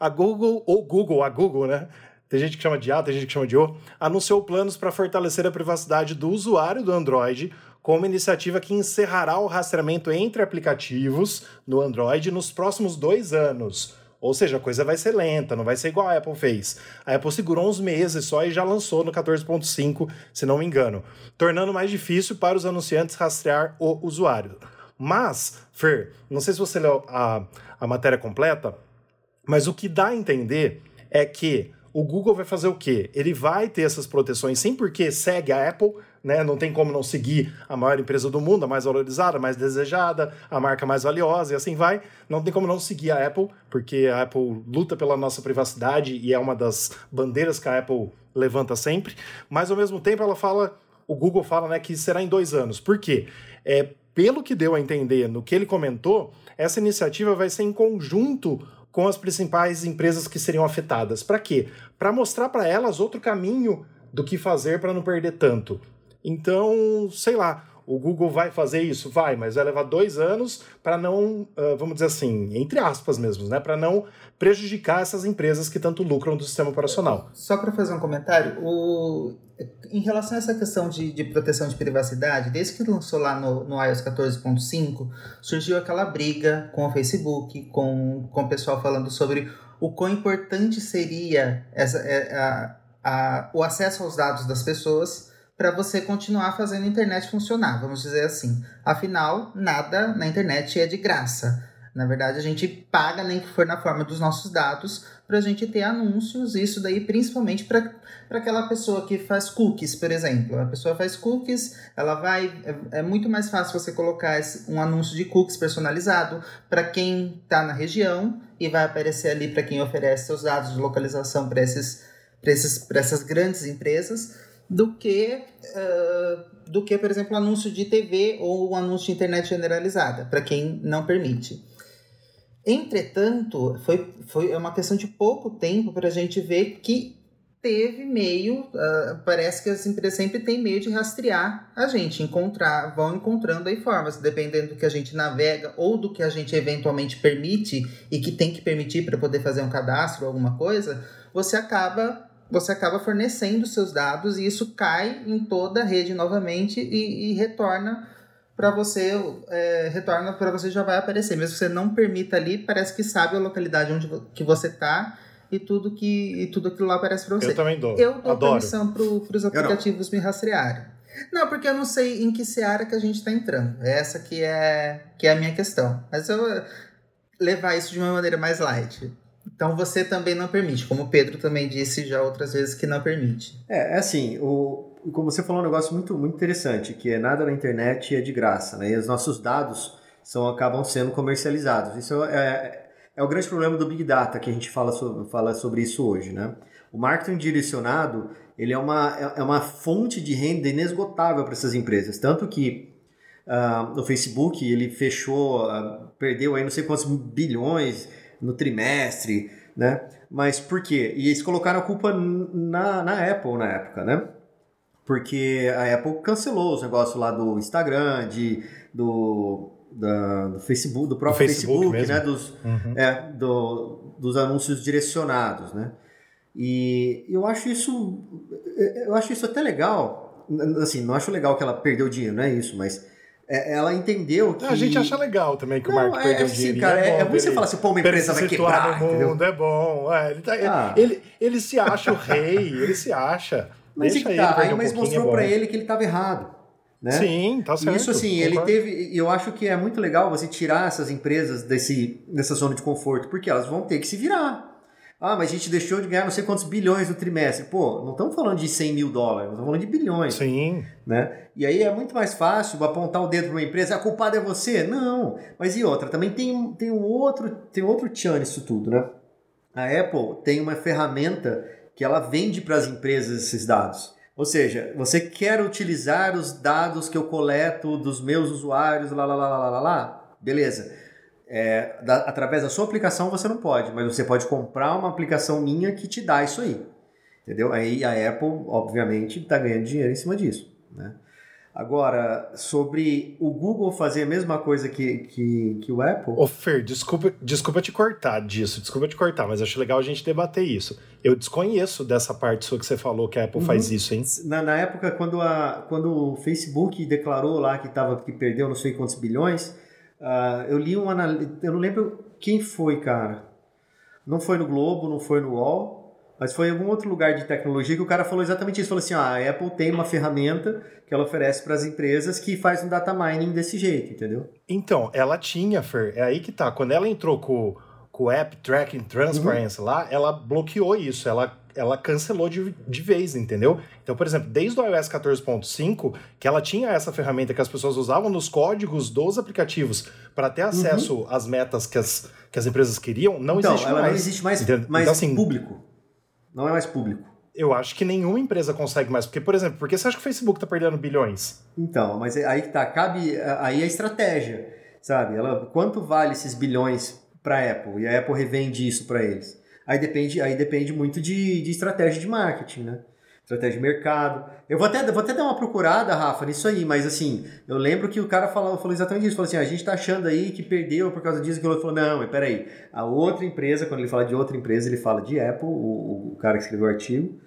Speaker 2: A Google, ou Google, a Google, né? tem gente que chama de A, tem gente que chama de O, anunciou planos para fortalecer a privacidade do usuário do Android com uma iniciativa que encerrará o rastreamento entre aplicativos no Android nos próximos dois anos. Ou seja, a coisa vai ser lenta, não vai ser igual a Apple fez. A Apple segurou uns meses só e já lançou no 14.5, se não me engano, tornando mais difícil para os anunciantes rastrear o usuário. Mas, Fer, não sei se você leu a, a matéria completa, mas o que dá a entender é que o Google vai fazer o quê? Ele vai ter essas proteções sim, porque segue a Apple, né? Não tem como não seguir a maior empresa do mundo, a mais valorizada, a mais desejada, a marca mais valiosa e assim vai. Não tem como não seguir a Apple, porque a Apple luta pela nossa privacidade e é uma das bandeiras que a Apple levanta sempre. Mas ao mesmo tempo ela fala, o Google fala, né, que será em dois anos. Por quê? É, pelo que deu a entender no que ele comentou, essa iniciativa vai ser em conjunto com as principais empresas que seriam afetadas. Para quê? Para mostrar para elas outro caminho do que fazer para não perder tanto. Então, sei lá, o Google vai fazer isso? Vai, mas vai levar dois anos para não, uh, vamos dizer assim, entre aspas mesmo, né? Para não prejudicar essas empresas que tanto lucram do sistema operacional.
Speaker 4: Só para fazer um comentário, o... em relação a essa questão de, de proteção de privacidade, desde que lançou lá no, no iOS 14.5, surgiu aquela briga com o Facebook, com, com o pessoal falando sobre o quão importante seria essa, é, a, a, o acesso aos dados das pessoas para você continuar fazendo a internet funcionar, vamos dizer assim. Afinal, nada na internet é de graça. Na verdade, a gente paga, nem que for na forma dos nossos dados, para a gente ter anúncios, isso daí principalmente para aquela pessoa que faz cookies, por exemplo. A pessoa faz cookies, ela vai. É, é muito mais fácil você colocar esse, um anúncio de cookies personalizado para quem está na região e vai aparecer ali para quem oferece seus dados de localização para essas grandes empresas do que, uh, do que, por exemplo, anúncio de TV ou anúncio de internet generalizada, para quem não permite. Entretanto, foi, foi uma questão de pouco tempo para a gente ver que teve meio, uh, parece que as empresas sempre têm meio de rastrear a gente, encontrar, vão encontrando aí formas, dependendo do que a gente navega ou do que a gente eventualmente permite e que tem que permitir para poder fazer um cadastro ou alguma coisa, você acaba você acaba fornecendo seus dados e isso cai em toda a rede novamente e, e retorna para você é, retorna para você já vai aparecer. Mesmo que você não permita ali parece que sabe a localidade onde que você está e tudo que e tudo aquilo lá aparece para você.
Speaker 2: Eu também dou.
Speaker 4: Eu dou
Speaker 2: Adoro.
Speaker 4: permissão para os aplicativos me rastrearem. Não porque eu não sei em que seara que a gente está entrando. Essa que é que é a minha questão. Mas eu levar isso de uma maneira mais light então você também não permite, como o Pedro também disse já outras vezes que não permite.
Speaker 3: É, é assim, o, como você falou um negócio muito, muito interessante, que é nada na internet é de graça, né? E os nossos dados são, acabam sendo comercializados. Isso é, é, é o grande problema do Big Data, que a gente fala sobre, fala sobre isso hoje, né? O marketing direcionado, ele é uma, é, é uma fonte de renda inesgotável para essas empresas, tanto que uh, o Facebook, ele fechou, uh, perdeu aí não sei quantos bilhões no trimestre, né? Mas por quê? E eles colocaram a culpa na, na Apple na época, né? Porque a Apple cancelou os negócios lá do Instagram, de, do, da, do Facebook, do próprio Facebook, Facebook né? Dos, uhum. é, do, dos anúncios direcionados, né? E eu acho isso, eu acho isso até legal. Assim, não acho legal que ela perdeu dinheiro, não é isso, mas é, ela entendeu que.
Speaker 2: A gente acha legal também que não, o Mark
Speaker 3: é,
Speaker 2: perdeu
Speaker 3: assim,
Speaker 2: dinheiro.
Speaker 3: Cara, é, é bom você falar assim, pô, uma empresa vai quebrar.
Speaker 2: no mundo, é bom. É, ele, tá, ah. ele, ele, ele, se acha o rei, ele se acha.
Speaker 3: Mas Deixa ele tá, aí, um mas mostrou é para ele que ele estava errado. Né?
Speaker 2: Sim, tá certo.
Speaker 3: Isso assim, ele teve. Eu acho que é muito legal você tirar essas empresas desse, dessa zona de conforto, porque elas vão ter que se virar. Ah, mas a gente deixou de ganhar não sei quantos bilhões no trimestre. Pô, não estamos falando de 100 mil dólares, estamos falando de bilhões.
Speaker 2: Sim.
Speaker 3: Né? E aí é muito mais fácil apontar o dedo para uma empresa, a culpada é você? Não. Mas e outra? Também tem, tem um outro tem outro tchan nisso tudo, né? A Apple tem uma ferramenta que ela vende para as empresas esses dados. Ou seja, você quer utilizar os dados que eu coleto dos meus usuários, lá, lá, lá, lá, lá, lá? Beleza é, da, através da sua aplicação você não pode, mas você pode comprar uma aplicação minha que te dá isso aí. Entendeu? Aí a Apple, obviamente, está ganhando dinheiro em cima disso. Né? Agora, sobre o Google fazer a mesma coisa que, que, que o Apple.
Speaker 2: Ô, Fer, desculpa, desculpa te cortar disso, desculpa te cortar, mas acho legal a gente debater isso. Eu desconheço dessa parte sua que você falou que a Apple uhum. faz isso, hein?
Speaker 3: Na, na, época, quando, a, quando o Facebook declarou lá que, tava, que perdeu não sei quantos bilhões, uh, eu li um analista. Eu não lembro quem foi, cara. Não foi no Globo, não foi no UOL mas foi em algum outro lugar de tecnologia que o cara falou exatamente isso. Falou assim: ah, a Apple tem uma ferramenta que ela oferece para as empresas que faz um data mining desse jeito, entendeu?
Speaker 2: Então, ela tinha, Fer. É aí que tá. Quando ela entrou com, com o App Tracking Transparency uhum. lá, ela bloqueou isso. Ela, ela cancelou de, de vez, entendeu? Então, por exemplo, desde o iOS 14.5, que ela tinha essa ferramenta que as pessoas usavam nos códigos dos aplicativos para ter acesso uhum. às metas que as, que as empresas queriam, não
Speaker 3: então,
Speaker 2: existe mais.
Speaker 3: Não existe mais, mais então, assim, público. Não é mais público.
Speaker 2: Eu acho que nenhuma empresa consegue mais. Porque, por exemplo, por que você acha que o Facebook está perdendo bilhões?
Speaker 3: Então, mas aí que tá, cabe aí a estratégia, sabe? Ela, quanto vale esses bilhões para a Apple? E a Apple revende isso para eles. Aí depende, aí depende muito de, de estratégia de marketing, né? estratégia de mercado. Eu vou até, vou até dar uma procurada, Rafa, nisso aí, mas assim, eu lembro que o cara falou, falou exatamente isso. Falou assim: ah, a gente tá achando aí que perdeu por causa disso. Que ele falou: não, peraí. A outra empresa, quando ele fala de outra empresa, ele fala de Apple, o, o cara que escreveu o artigo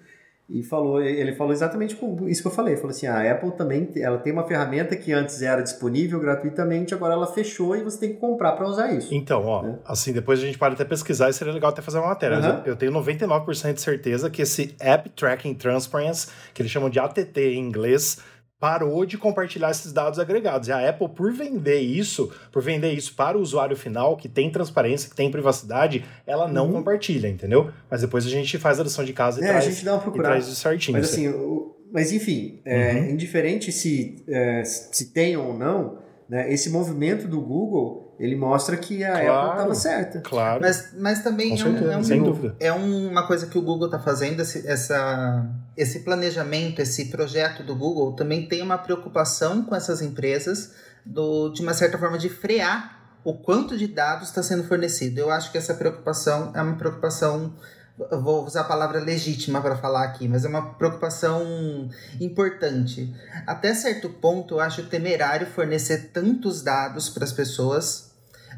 Speaker 3: e falou, ele falou exatamente isso que eu falei, falou assim, a Apple também, ela tem uma ferramenta que antes era disponível gratuitamente, agora ela fechou e você tem que comprar para usar isso.
Speaker 2: Então, ó, né? assim, depois a gente pode até pesquisar e seria legal até fazer uma matéria. Uhum. Eu tenho 99% de certeza que esse App Tracking Transparency, que eles chamam de ATT em inglês, parou de compartilhar esses dados agregados. E a Apple, por vender isso, por vender isso para o usuário final, que tem transparência, que tem privacidade, ela não uhum. compartilha, entendeu? Mas depois a gente faz a lição de casa e,
Speaker 3: é,
Speaker 2: traz,
Speaker 3: a gente dá uma procurada.
Speaker 2: traz isso certinho.
Speaker 3: Mas assim, o, mas enfim, é, uhum. indiferente se, é, se tem ou não, né, esse movimento do Google ele mostra que a claro, Apple estava certa.
Speaker 2: Claro.
Speaker 4: Mas, mas também é, um, é, um, sem dúvida. é uma coisa que o Google está fazendo, esse, essa, esse planejamento, esse projeto do Google também tem uma preocupação com essas empresas do, de uma certa forma de frear o quanto de dados está sendo fornecido. Eu acho que essa preocupação é uma preocupação vou usar a palavra legítima para falar aqui, mas é uma preocupação importante. Até certo ponto, eu acho temerário fornecer tantos dados para as pessoas.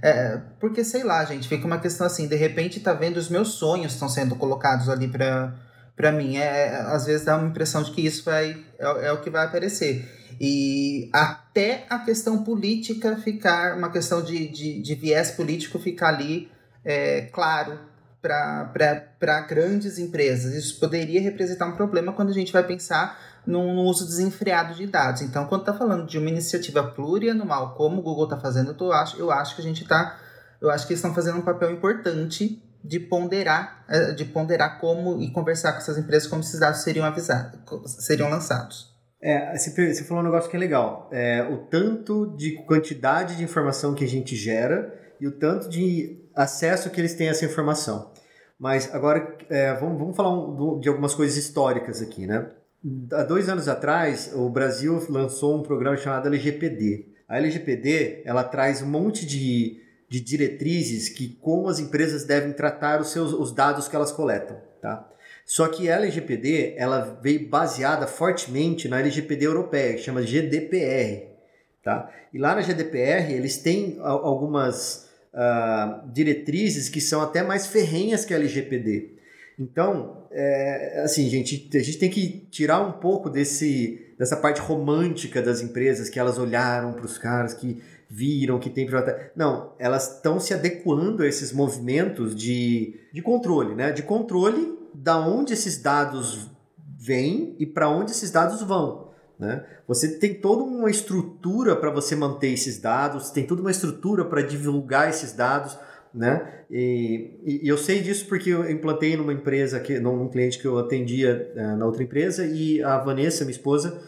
Speaker 4: É, porque, sei lá, gente, fica uma questão assim, de repente tá vendo os meus sonhos estão sendo colocados ali para para mim. É, às vezes dá uma impressão de que isso vai, é, é o que vai aparecer. E até a questão política ficar, uma questão de, de, de viés político ficar ali é, claro para grandes empresas. Isso poderia representar um problema quando a gente vai pensar no uso desenfreado de dados. Então, quando está falando de uma iniciativa plurianual, como o Google está fazendo, eu acho, eu acho que a gente está. Eu acho que eles estão fazendo um papel importante de ponderar, é, de ponderar como e conversar com essas empresas como esses dados seriam avisados, seriam lançados.
Speaker 3: É, você falou um negócio que é legal. É, o tanto de quantidade de informação que a gente gera e o tanto de acesso que eles têm a essa informação. Mas agora, é, vamos, vamos falar um, de algumas coisas históricas aqui, né? Há dois anos atrás, o Brasil lançou um programa chamado LGPD. A LGPD, ela traz um monte de, de diretrizes que como as empresas devem tratar os seus os dados que elas coletam, tá? Só que a LGPD, ela veio baseada fortemente na LGPD europeia, que chama GDPR, tá? E lá na GDPR, eles têm algumas uh, diretrizes que são até mais ferrenhas que a LGPD. Então, é, assim, gente, a gente tem que tirar um pouco desse, dessa parte romântica das empresas que elas olharam para os caras que viram que tem. Não, elas estão se adequando a esses movimentos de, de controle, né? De controle da onde esses dados vêm e para onde esses dados vão. Né? Você tem toda uma estrutura para você manter esses dados, tem toda uma estrutura para divulgar esses dados. Né? E, e, eu sei disso porque eu implantei numa empresa, que, num cliente que eu atendia uh, na outra empresa, e a Vanessa, minha esposa,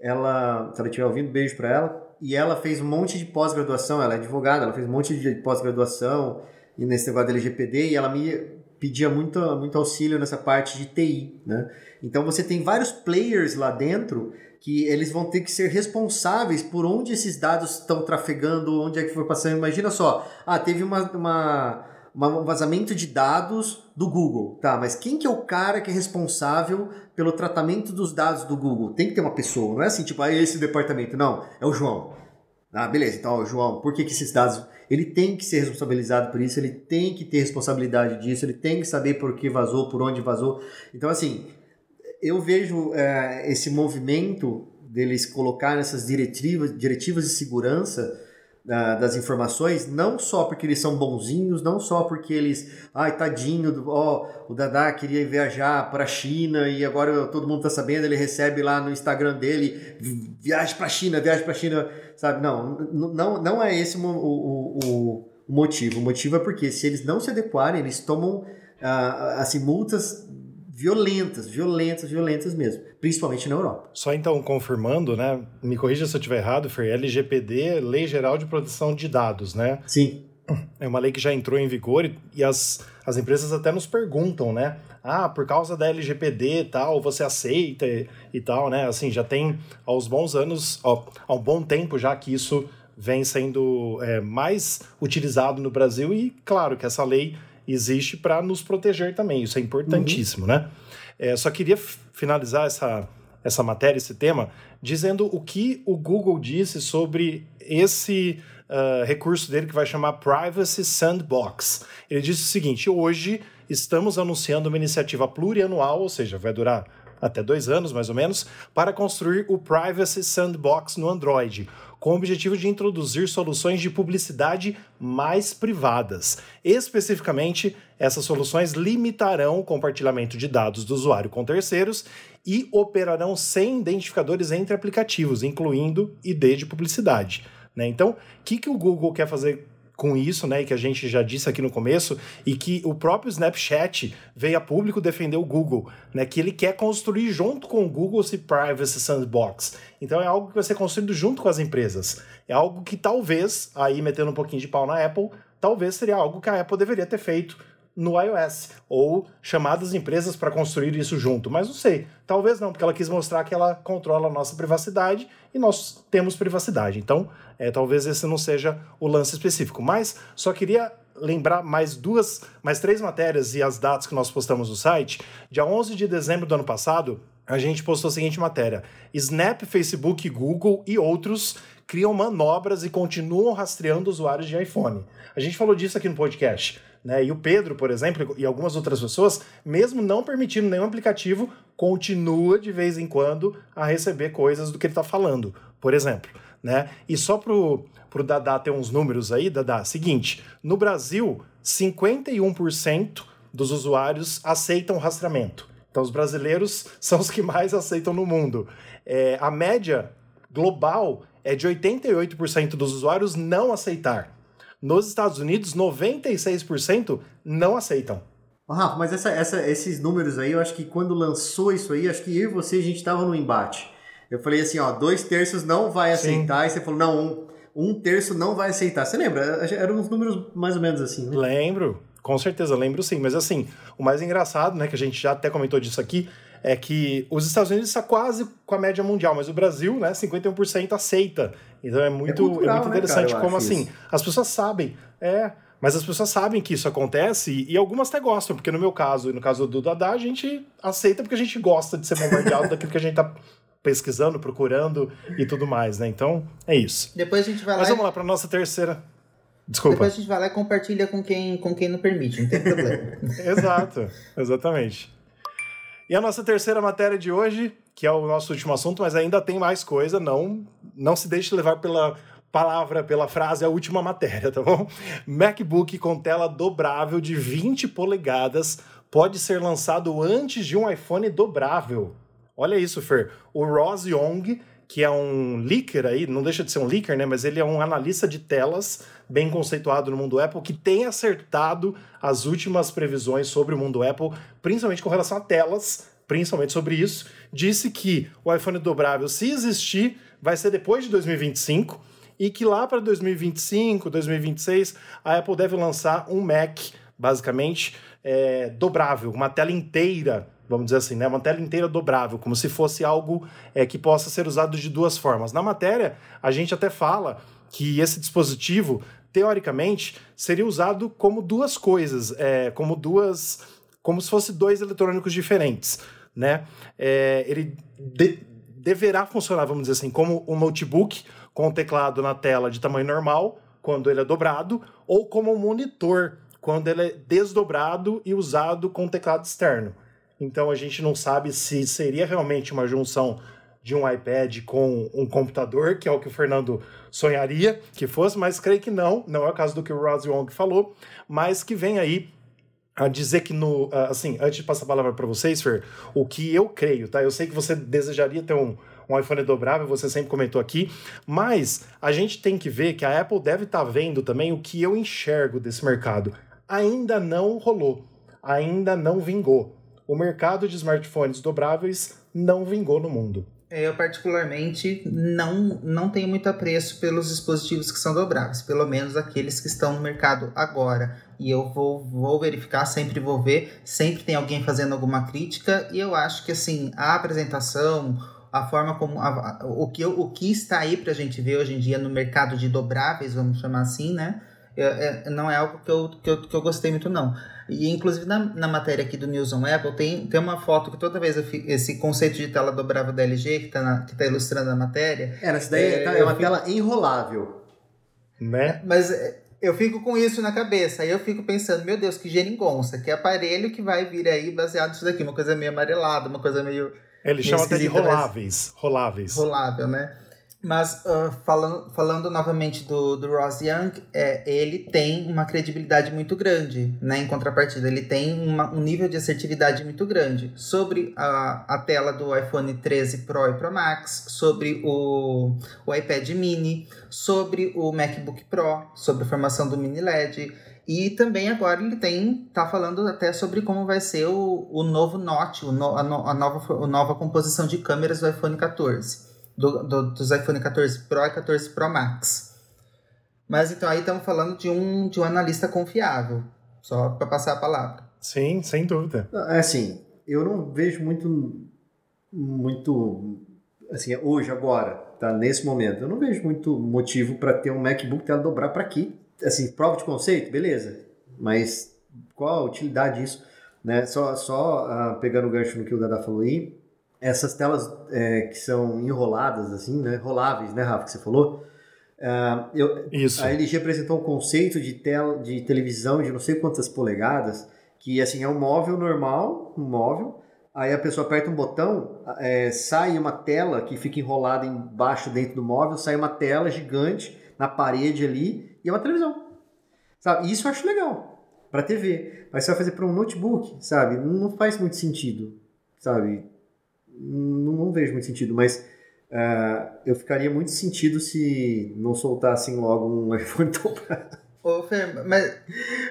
Speaker 3: ela, se ela estiver ouvindo, beijo para ela, e ela fez um monte de pós-graduação, ela é advogada, ela fez um monte de pós-graduação nesse negócio da LGPD, e ela me pedia muito, muito auxílio nessa parte de TI. Né? Então você tem vários players lá dentro que eles vão ter que ser responsáveis por onde esses dados estão trafegando, onde é que foi passando. Imagina só, ah, teve uma, uma, um vazamento de dados do Google. Tá, mas quem que é o cara que é responsável pelo tratamento dos dados do Google? Tem que ter uma pessoa, não é assim, tipo, ah, esse departamento. Não, é o João. Ah, beleza, então, João, por que, que esses dados. Ele tem que ser responsabilizado por isso, ele tem que ter responsabilidade disso, ele tem que saber por que vazou, por onde vazou. Então, assim, eu vejo é, esse movimento deles colocar essas diretivas, diretivas de segurança das informações, não só porque eles são bonzinhos, não só porque eles, ai, tadinho, ó, o Dadá queria viajar para a China e agora todo mundo está sabendo, ele recebe lá no Instagram dele, viagem para a China, viagem para a China, sabe? Não, não, não é esse o, o, o, motivo. O motivo é porque se eles não se adequarem, eles tomam ah, assim multas violentas, violentas, violentas mesmo, principalmente na Europa.
Speaker 2: Só então confirmando, né? Me corrija se eu estiver errado, Fer, LGPD, Lei Geral de Proteção de Dados, né?
Speaker 3: Sim.
Speaker 2: É uma lei que já entrou em vigor e, as, as empresas até nos perguntam, né? Ah, por causa da LGPD e tal, você aceita e, e tal, né? Assim, já tem aos bons anos, ó, há um bom tempo já que isso vem sendo é, mais utilizado no Brasil e claro que essa lei existe para nos proteger também. Isso é importantíssimo, uhum. né? É, só queria finalizar essa, essa matéria, esse tema, dizendo o que o Google disse sobre esse uh, recurso dele que vai chamar Privacy Sandbox. Ele disse o seguinte: hoje estamos anunciando uma iniciativa plurianual, ou seja, vai durar até dois anos mais ou menos, para construir o Privacy Sandbox no Android com o objetivo de introduzir soluções de publicidade mais privadas. Especificamente, essas soluções limitarão o compartilhamento de dados do usuário com terceiros e operarão sem identificadores entre aplicativos, incluindo ID de publicidade. Né? Então, o que, que o Google quer fazer com isso, né, e que a gente já disse aqui no começo, e que o próprio Snapchat veio a público defender o Google, né, que ele quer construir junto com o Google esse Privacy Sandbox. Então é algo que vai ser construído junto com as empresas. É algo que talvez, aí metendo um pouquinho de pau na Apple, talvez seria algo que a Apple deveria ter feito no iOS, ou chamadas empresas para construir isso junto, mas não sei, talvez não, porque ela quis mostrar que ela controla a nossa privacidade e nós temos privacidade, então é, talvez esse não seja o lance específico, mas só queria lembrar mais duas, mais três matérias e as datas que nós postamos no site. Dia 11 de dezembro do ano passado, a gente postou a seguinte matéria: Snap, Facebook, Google e outros criam manobras e continuam rastreando usuários de iPhone. A gente falou disso aqui no podcast. Né? E o Pedro, por exemplo, e algumas outras pessoas, mesmo não permitindo nenhum aplicativo, continua de vez em quando a receber coisas do que ele está falando, por exemplo. Né? E só para o Dadá ter uns números aí, Dadá, seguinte: no Brasil, 51% dos usuários aceitam rastreamento. Então, os brasileiros são os que mais aceitam no mundo. É, a média global é de 88% dos usuários não aceitar. Nos Estados Unidos, 96% não aceitam.
Speaker 3: Rafa, mas essa, essa, esses números aí, eu acho que quando lançou isso aí, acho que eu e você, a gente estava no embate. Eu falei assim, ó, dois terços não vai aceitar, Sim. e você falou, não, um, um terço não vai aceitar. Você lembra? Eram uns números mais ou menos assim, né?
Speaker 2: Lembro, com certeza, lembro sim. Mas assim, o mais engraçado, né, que a gente já até comentou disso aqui, é que os Estados Unidos está quase com a média mundial, mas o Brasil, né, 51% aceita. Então é muito, é, cultural, é muito interessante né, cara, como assim, isso. as pessoas sabem, é, mas as pessoas sabem que isso acontece e, algumas até gostam, porque no meu caso e no caso do Dadá, a gente aceita porque a gente gosta de ser bombardeado daquilo que a gente tá pesquisando, procurando e tudo mais, né? Então, é isso.
Speaker 4: Depois a gente vai
Speaker 2: Mas
Speaker 4: lá.
Speaker 2: vamos lá para nossa terceira. Desculpa.
Speaker 4: Depois a gente vai lá e compartilha com quem, com quem não permite, não tem problema.
Speaker 2: Exato, exatamente. E a nossa terceira matéria de hoje, que é o nosso último assunto, mas ainda tem mais coisa, não, não se deixe levar pela palavra, pela frase, a última matéria, tá bom? MacBook com tela dobrável de 20 polegadas pode ser lançado antes de um iPhone dobrável. Olha isso, Fer. O Ross Young, que é um leaker aí, não deixa de ser um leaker, né? Mas ele é um analista de telas bem conceituado no mundo Apple, que tem acertado as últimas previsões sobre o mundo Apple, principalmente com relação a telas, principalmente sobre isso. Disse que o iPhone dobrável, se existir, vai ser depois de 2025 e que lá para 2025, 2026, a Apple deve lançar um Mac, basicamente, é, dobrável, uma tela inteira vamos dizer assim, né? Uma tela inteira dobrável, como se fosse algo é, que possa ser usado de duas formas. Na matéria, a gente até fala que esse dispositivo teoricamente, seria usado como duas coisas, é, como duas. como se fosse dois eletrônicos diferentes. Né? É, ele de, deverá funcionar, vamos dizer assim, como um notebook com o teclado na tela de tamanho normal, quando ele é dobrado, ou como um monitor, quando ele é desdobrado e usado com teclado externo. Então a gente não sabe se seria realmente uma junção de um iPad com um computador, que é o que o Fernando sonharia que fosse, mas creio que não, não é o caso do que o Ross Young falou, mas que vem aí a dizer que no, assim, antes de passar a palavra para vocês, Fer, o que eu creio, tá? Eu sei que você desejaria ter um, um iPhone dobrável, você sempre comentou aqui, mas a gente tem que ver que a Apple deve estar tá vendo também o que eu enxergo desse mercado. Ainda não rolou, ainda não vingou. O mercado de smartphones dobráveis não vingou no mundo.
Speaker 4: Eu, particularmente, não, não tenho muito apreço pelos dispositivos que são dobráveis, pelo menos aqueles que estão no mercado agora. E eu vou, vou verificar, sempre vou ver, sempre tem alguém fazendo alguma crítica, e eu acho que assim, a apresentação, a forma como. A, o, que, o que está aí para a gente ver hoje em dia no mercado de dobráveis, vamos chamar assim, né? É, é, não é algo que eu, que, eu, que eu gostei muito, não. E inclusive na, na matéria aqui do News on Apple tem, tem uma foto que toda vez fico, esse conceito de tela dobrável da LG que está que tá ilustrando a matéria.
Speaker 3: É, essa daí é, tá, é uma fico, tela enrolável.
Speaker 2: Né?
Speaker 4: Mas é, eu fico com isso na cabeça. Aí eu fico pensando, meu Deus, que geringonça, que aparelho que vai vir aí baseado nisso daqui, uma coisa meio amarelada, uma coisa meio.
Speaker 2: Ele chama até de roláveis. Roláveis.
Speaker 4: Rolável, né? Mas uh, falando, falando novamente do, do Ross Young, é, ele tem uma credibilidade muito grande, né? Em contrapartida, ele tem uma, um nível de assertividade muito grande sobre a, a tela do iPhone 13 Pro e Pro Max, sobre o, o iPad mini, sobre o MacBook Pro, sobre a formação do mini LED. E também agora ele tem tá falando até sobre como vai ser o, o novo Note, o no, a, no, a, nova, a nova composição de câmeras do iPhone 14 do, do, dos iPhone 14 Pro e 14 Pro Max. Mas então aí estamos falando de um, de um analista confiável, só para passar a palavra.
Speaker 2: Sim, sem dúvida.
Speaker 3: É assim, eu não vejo muito, muito, assim, hoje, agora, tá, nesse momento, eu não vejo muito motivo para ter um MacBook tela dobrar para aqui. Assim, prova de conceito, beleza, mas qual a utilidade disso? Né? Só, só uh, pegando o gancho no que o Dada falou aí, essas telas é, que são enroladas, assim, né? Roláveis, né, Rafa, que você falou? Uh, eu,
Speaker 2: Isso.
Speaker 3: A LG apresentou um conceito de, tela, de televisão de não sei quantas polegadas, que assim é um móvel normal, um móvel, aí a pessoa aperta um botão, é, sai uma tela que fica enrolada embaixo dentro do móvel, sai uma tela gigante na parede ali e é uma televisão. Sabe? Isso eu acho legal para TV. Mas você vai fazer para um notebook, sabe? Não faz muito sentido, sabe? Não, não vejo muito sentido, mas uh, eu ficaria muito sentido se não soltassem logo um iPhone dobrável.
Speaker 4: Ô, Fer, mas...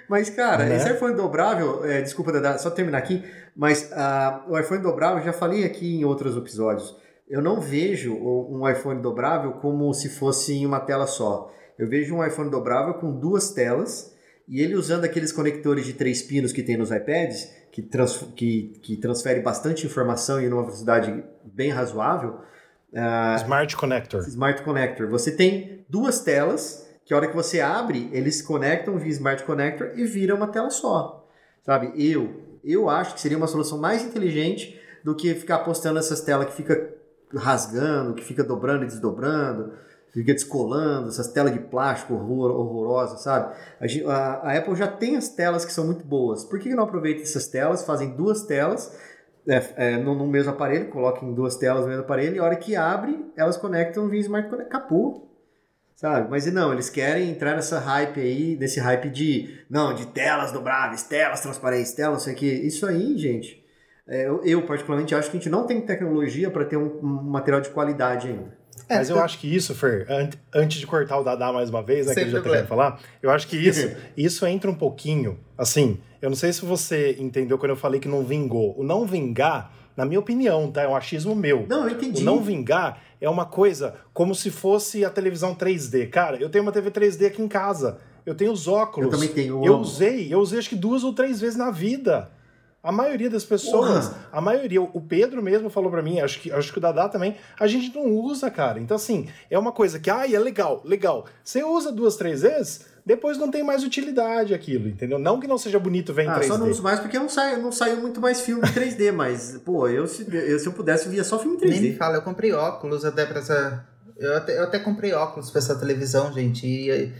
Speaker 3: mas, cara, né? esse iPhone dobrável, é, desculpa, Dada, só terminar aqui, mas uh, o iPhone dobrável, já falei aqui em outros episódios, eu não vejo um iPhone dobrável como se fosse em uma tela só. Eu vejo um iPhone dobrável com duas telas e ele usando aqueles conectores de três pinos que tem nos iPads, que, trans, que, que transfere bastante informação em uma velocidade bem razoável.
Speaker 2: Uh, Smart Connector.
Speaker 3: Smart Connector. Você tem duas telas que a hora que você abre, eles se conectam via Smart Connector e vira uma tela só. Sabe? Eu, eu acho que seria uma solução mais inteligente do que ficar postando essas telas que fica rasgando, que fica dobrando e desdobrando fica descolando, essas telas de plástico horror, horrorosas, sabe? A, a, a, Apple já tem as telas que são muito boas. Por que não aproveita essas telas, fazem duas telas é, é, no, no, mesmo aparelho, coloquem duas telas no mesmo aparelho e a hora que abre, elas conectam via Smart Connect. Acabou. Sabe? Mas não, eles querem entrar nessa hype aí, desse hype de, não, de telas dobráveis, telas transparentes, telas, não sei o que. Isso aí, gente, é, eu, eu, particularmente acho que a gente não tem tecnologia para ter um, um material de qualidade ainda.
Speaker 2: É, Mas eu acho que isso, Fer, antes de cortar o Dadá mais uma vez, né, que ele já tá querendo falar, eu acho que isso, isso entra um pouquinho, assim, eu não sei se você entendeu quando eu falei que não vingou. O não vingar, na minha opinião, tá? É um achismo meu.
Speaker 3: Não, eu entendi.
Speaker 2: O não vingar é uma coisa como se fosse a televisão 3D. Cara, eu tenho uma TV 3D aqui em casa. Eu tenho os óculos.
Speaker 3: Eu também tenho.
Speaker 2: Eu usei, eu usei acho que duas ou três vezes na vida. A maioria das pessoas, Porra. a maioria, o Pedro mesmo falou para mim, acho que, acho que o Dadá também, a gente não usa, cara. Então, assim, é uma coisa que, ai, é legal, legal. Você usa duas, três vezes, depois não tem mais utilidade aquilo, entendeu? Não que não seja bonito ver em
Speaker 3: Ah,
Speaker 2: 3D.
Speaker 3: só não uso mais porque não saiu, não saiu muito mais filme em 3D, mas, pô, eu se, eu, se eu pudesse, eu via só filme em
Speaker 4: Nem me
Speaker 3: 3D.
Speaker 4: fala, eu comprei óculos até pra essa. Eu até, eu até comprei óculos pra essa televisão, gente. E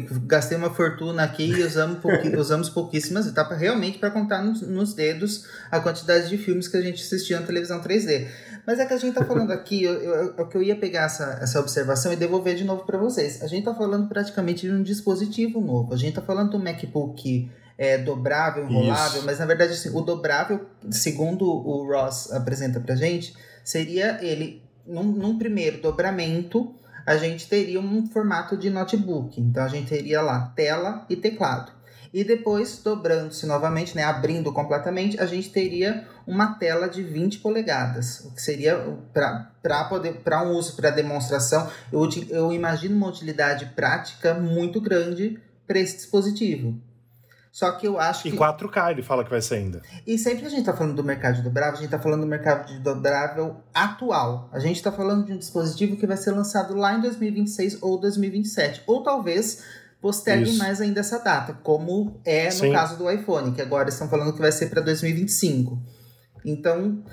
Speaker 4: gastei uma fortuna aqui e usamos, pouqui- usamos pouquíssimas. Tá pra, realmente para contar nos, nos dedos a quantidade de filmes que a gente assistia na televisão 3D. Mas é que a gente tá falando aqui, eu, eu, eu, que eu ia pegar essa, essa observação e devolver de novo para vocês. A gente tá falando praticamente de um dispositivo novo. A gente tá falando do MacBook é, dobrável, enrolável,
Speaker 2: Isso.
Speaker 4: mas na verdade assim, o dobrável, segundo o Ross apresenta pra gente, seria ele num, num primeiro dobramento a gente teria um formato de notebook. Então a gente teria lá tela e teclado. E depois dobrando-se novamente né abrindo completamente a gente teria uma tela de 20 polegadas o que seria para um uso para demonstração eu, eu imagino uma utilidade prática muito grande para esse dispositivo só que eu acho
Speaker 2: E
Speaker 4: que
Speaker 2: 4K ele fala que vai ser ainda.
Speaker 4: e sempre que a gente tá falando do mercado de dobrável, a gente tá falando do mercado de dobrável atual. A gente tá falando de um dispositivo que vai ser lançado lá em 2026 ou 2027. Ou talvez postergue
Speaker 2: Isso.
Speaker 4: mais ainda essa data, como é no
Speaker 2: Sim.
Speaker 4: caso do iPhone, que agora estão falando que vai ser para 2025. Então,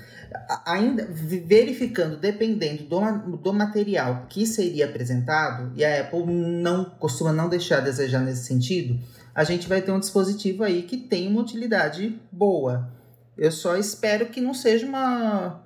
Speaker 4: ainda verificando, dependendo do, do material que seria apresentado, e a Apple não costuma não deixar a desejar nesse sentido, a gente vai ter um dispositivo aí que tem uma utilidade boa. Eu só espero que não seja uma,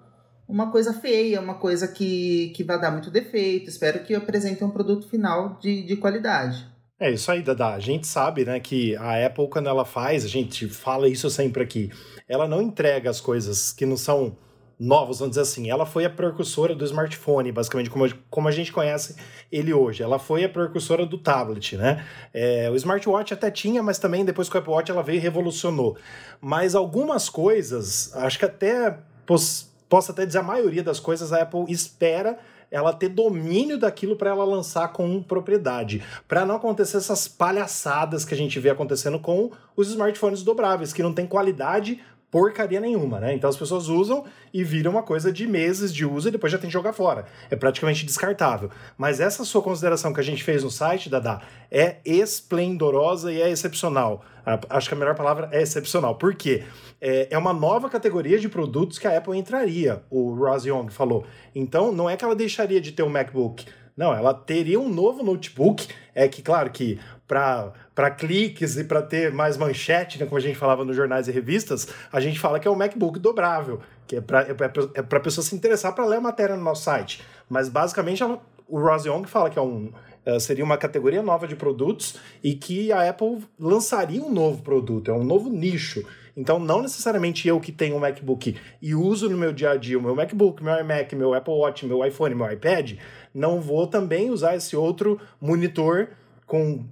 Speaker 4: uma coisa feia, uma coisa que, que vai dar muito defeito. Espero que apresente um produto final de, de qualidade.
Speaker 2: É isso aí, Dada. A gente sabe, né, que a Apple, quando ela faz, a gente fala isso sempre aqui, ela não entrega as coisas que não são novas, vamos dizer assim. Ela foi a precursora do smartphone, basicamente, como, como a gente conhece ele hoje. Ela foi a precursora do tablet, né? É, o smartwatch até tinha, mas também depois com o Apple Watch ela veio e revolucionou. Mas algumas coisas, acho que até pos- posso até dizer a maioria das coisas a Apple espera ela ter domínio daquilo para ela lançar com propriedade, para não acontecer essas palhaçadas que a gente vê acontecendo com os smartphones dobráveis, que não tem qualidade porcaria nenhuma, né? Então as pessoas usam e viram uma coisa de meses de uso e depois já tem que jogar fora. É praticamente descartável. Mas essa sua consideração que a gente fez no site, Dada, é esplendorosa e é excepcional. Acho que a melhor palavra é excepcional. Por quê? É, é uma nova categoria de produtos que a Apple entraria, o Ross Young falou. Então, não é que ela deixaria de ter um MacBook. Não, ela teria um novo notebook. É que, claro, que para cliques e para ter mais manchete, né, como a gente falava nos jornais e revistas, a gente fala que é um MacBook dobrável, que é para é é pra pessoa se interessar para ler a matéria no nosso site. Mas, basicamente, ela- o Ross Young fala que é um, eh, seria uma categoria nova de produtos e que a Apple lançaria um novo produto, é um novo nicho. Então, não necessariamente eu que tenho um MacBook e uso no meu dia a dia o meu MacBook, meu iMac, meu Apple Watch, meu iPhone, meu iPad, não vou também usar esse outro monitor com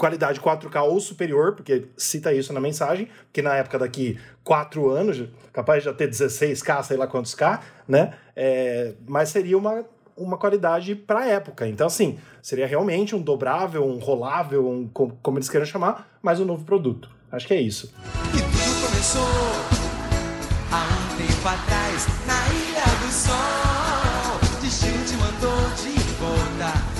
Speaker 2: qualidade 4K ou superior, porque cita isso na mensagem, que na época daqui 4 anos, capaz de já ter 16K, sei lá quantos K, né? É, mas seria uma, uma qualidade para a época. Então, assim, seria realmente um dobrável, um rolável, um, co- como eles queiram chamar, mas um novo produto. Acho que é isso.
Speaker 1: E tudo começou há um tempo atrás, na Ilha do Sol. Destino te mandou de volta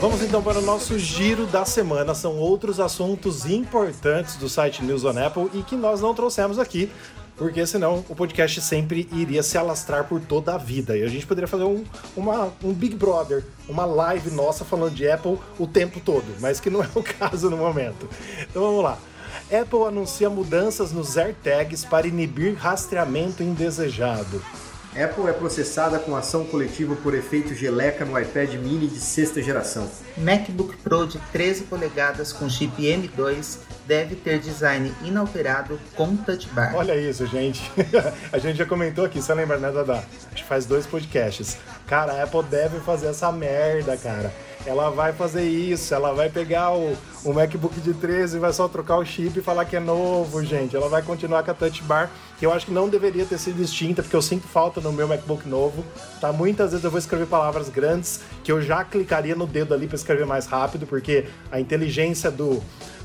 Speaker 2: Vamos então para o nosso giro da semana. São outros assuntos importantes do site News on Apple e que nós não trouxemos aqui, porque senão o podcast sempre iria se alastrar por toda a vida. E a gente poderia fazer um, uma, um Big Brother, uma live nossa falando de Apple o tempo todo, mas que não é o caso no momento. Então vamos lá. Apple anuncia mudanças nos AirTags para inibir rastreamento indesejado.
Speaker 3: Apple é processada com ação coletiva por efeito geleca no iPad mini de sexta geração.
Speaker 4: MacBook Pro de 13 polegadas com chip M2 deve ter design inalterado com touch bar.
Speaker 2: Olha isso, gente. a gente já comentou aqui, você lembra, né, Dada? Acho que faz dois podcasts. Cara, a Apple deve fazer essa merda, cara. Ela vai fazer isso, ela vai pegar o, o MacBook de 13 e vai só trocar o chip e falar que é novo, gente. Ela vai continuar com a Touch Bar, que eu acho que não deveria ter sido extinta, porque eu sinto falta no meu MacBook novo. Tá? Muitas vezes eu vou escrever palavras grandes que eu já clicaria no dedo ali para escrever mais rápido, porque a inteligência do,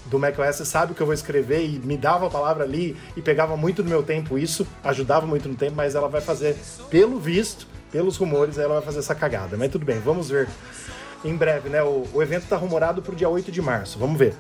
Speaker 2: do macOS sabe o que eu vou escrever e me dava a palavra ali e pegava muito do meu tempo isso, ajudava muito no tempo, mas ela vai fazer, pelo visto, pelos rumores, ela vai fazer essa cagada. Mas tudo bem, vamos ver em breve, né? O, o evento tá rumorado pro dia 8 de março. Vamos ver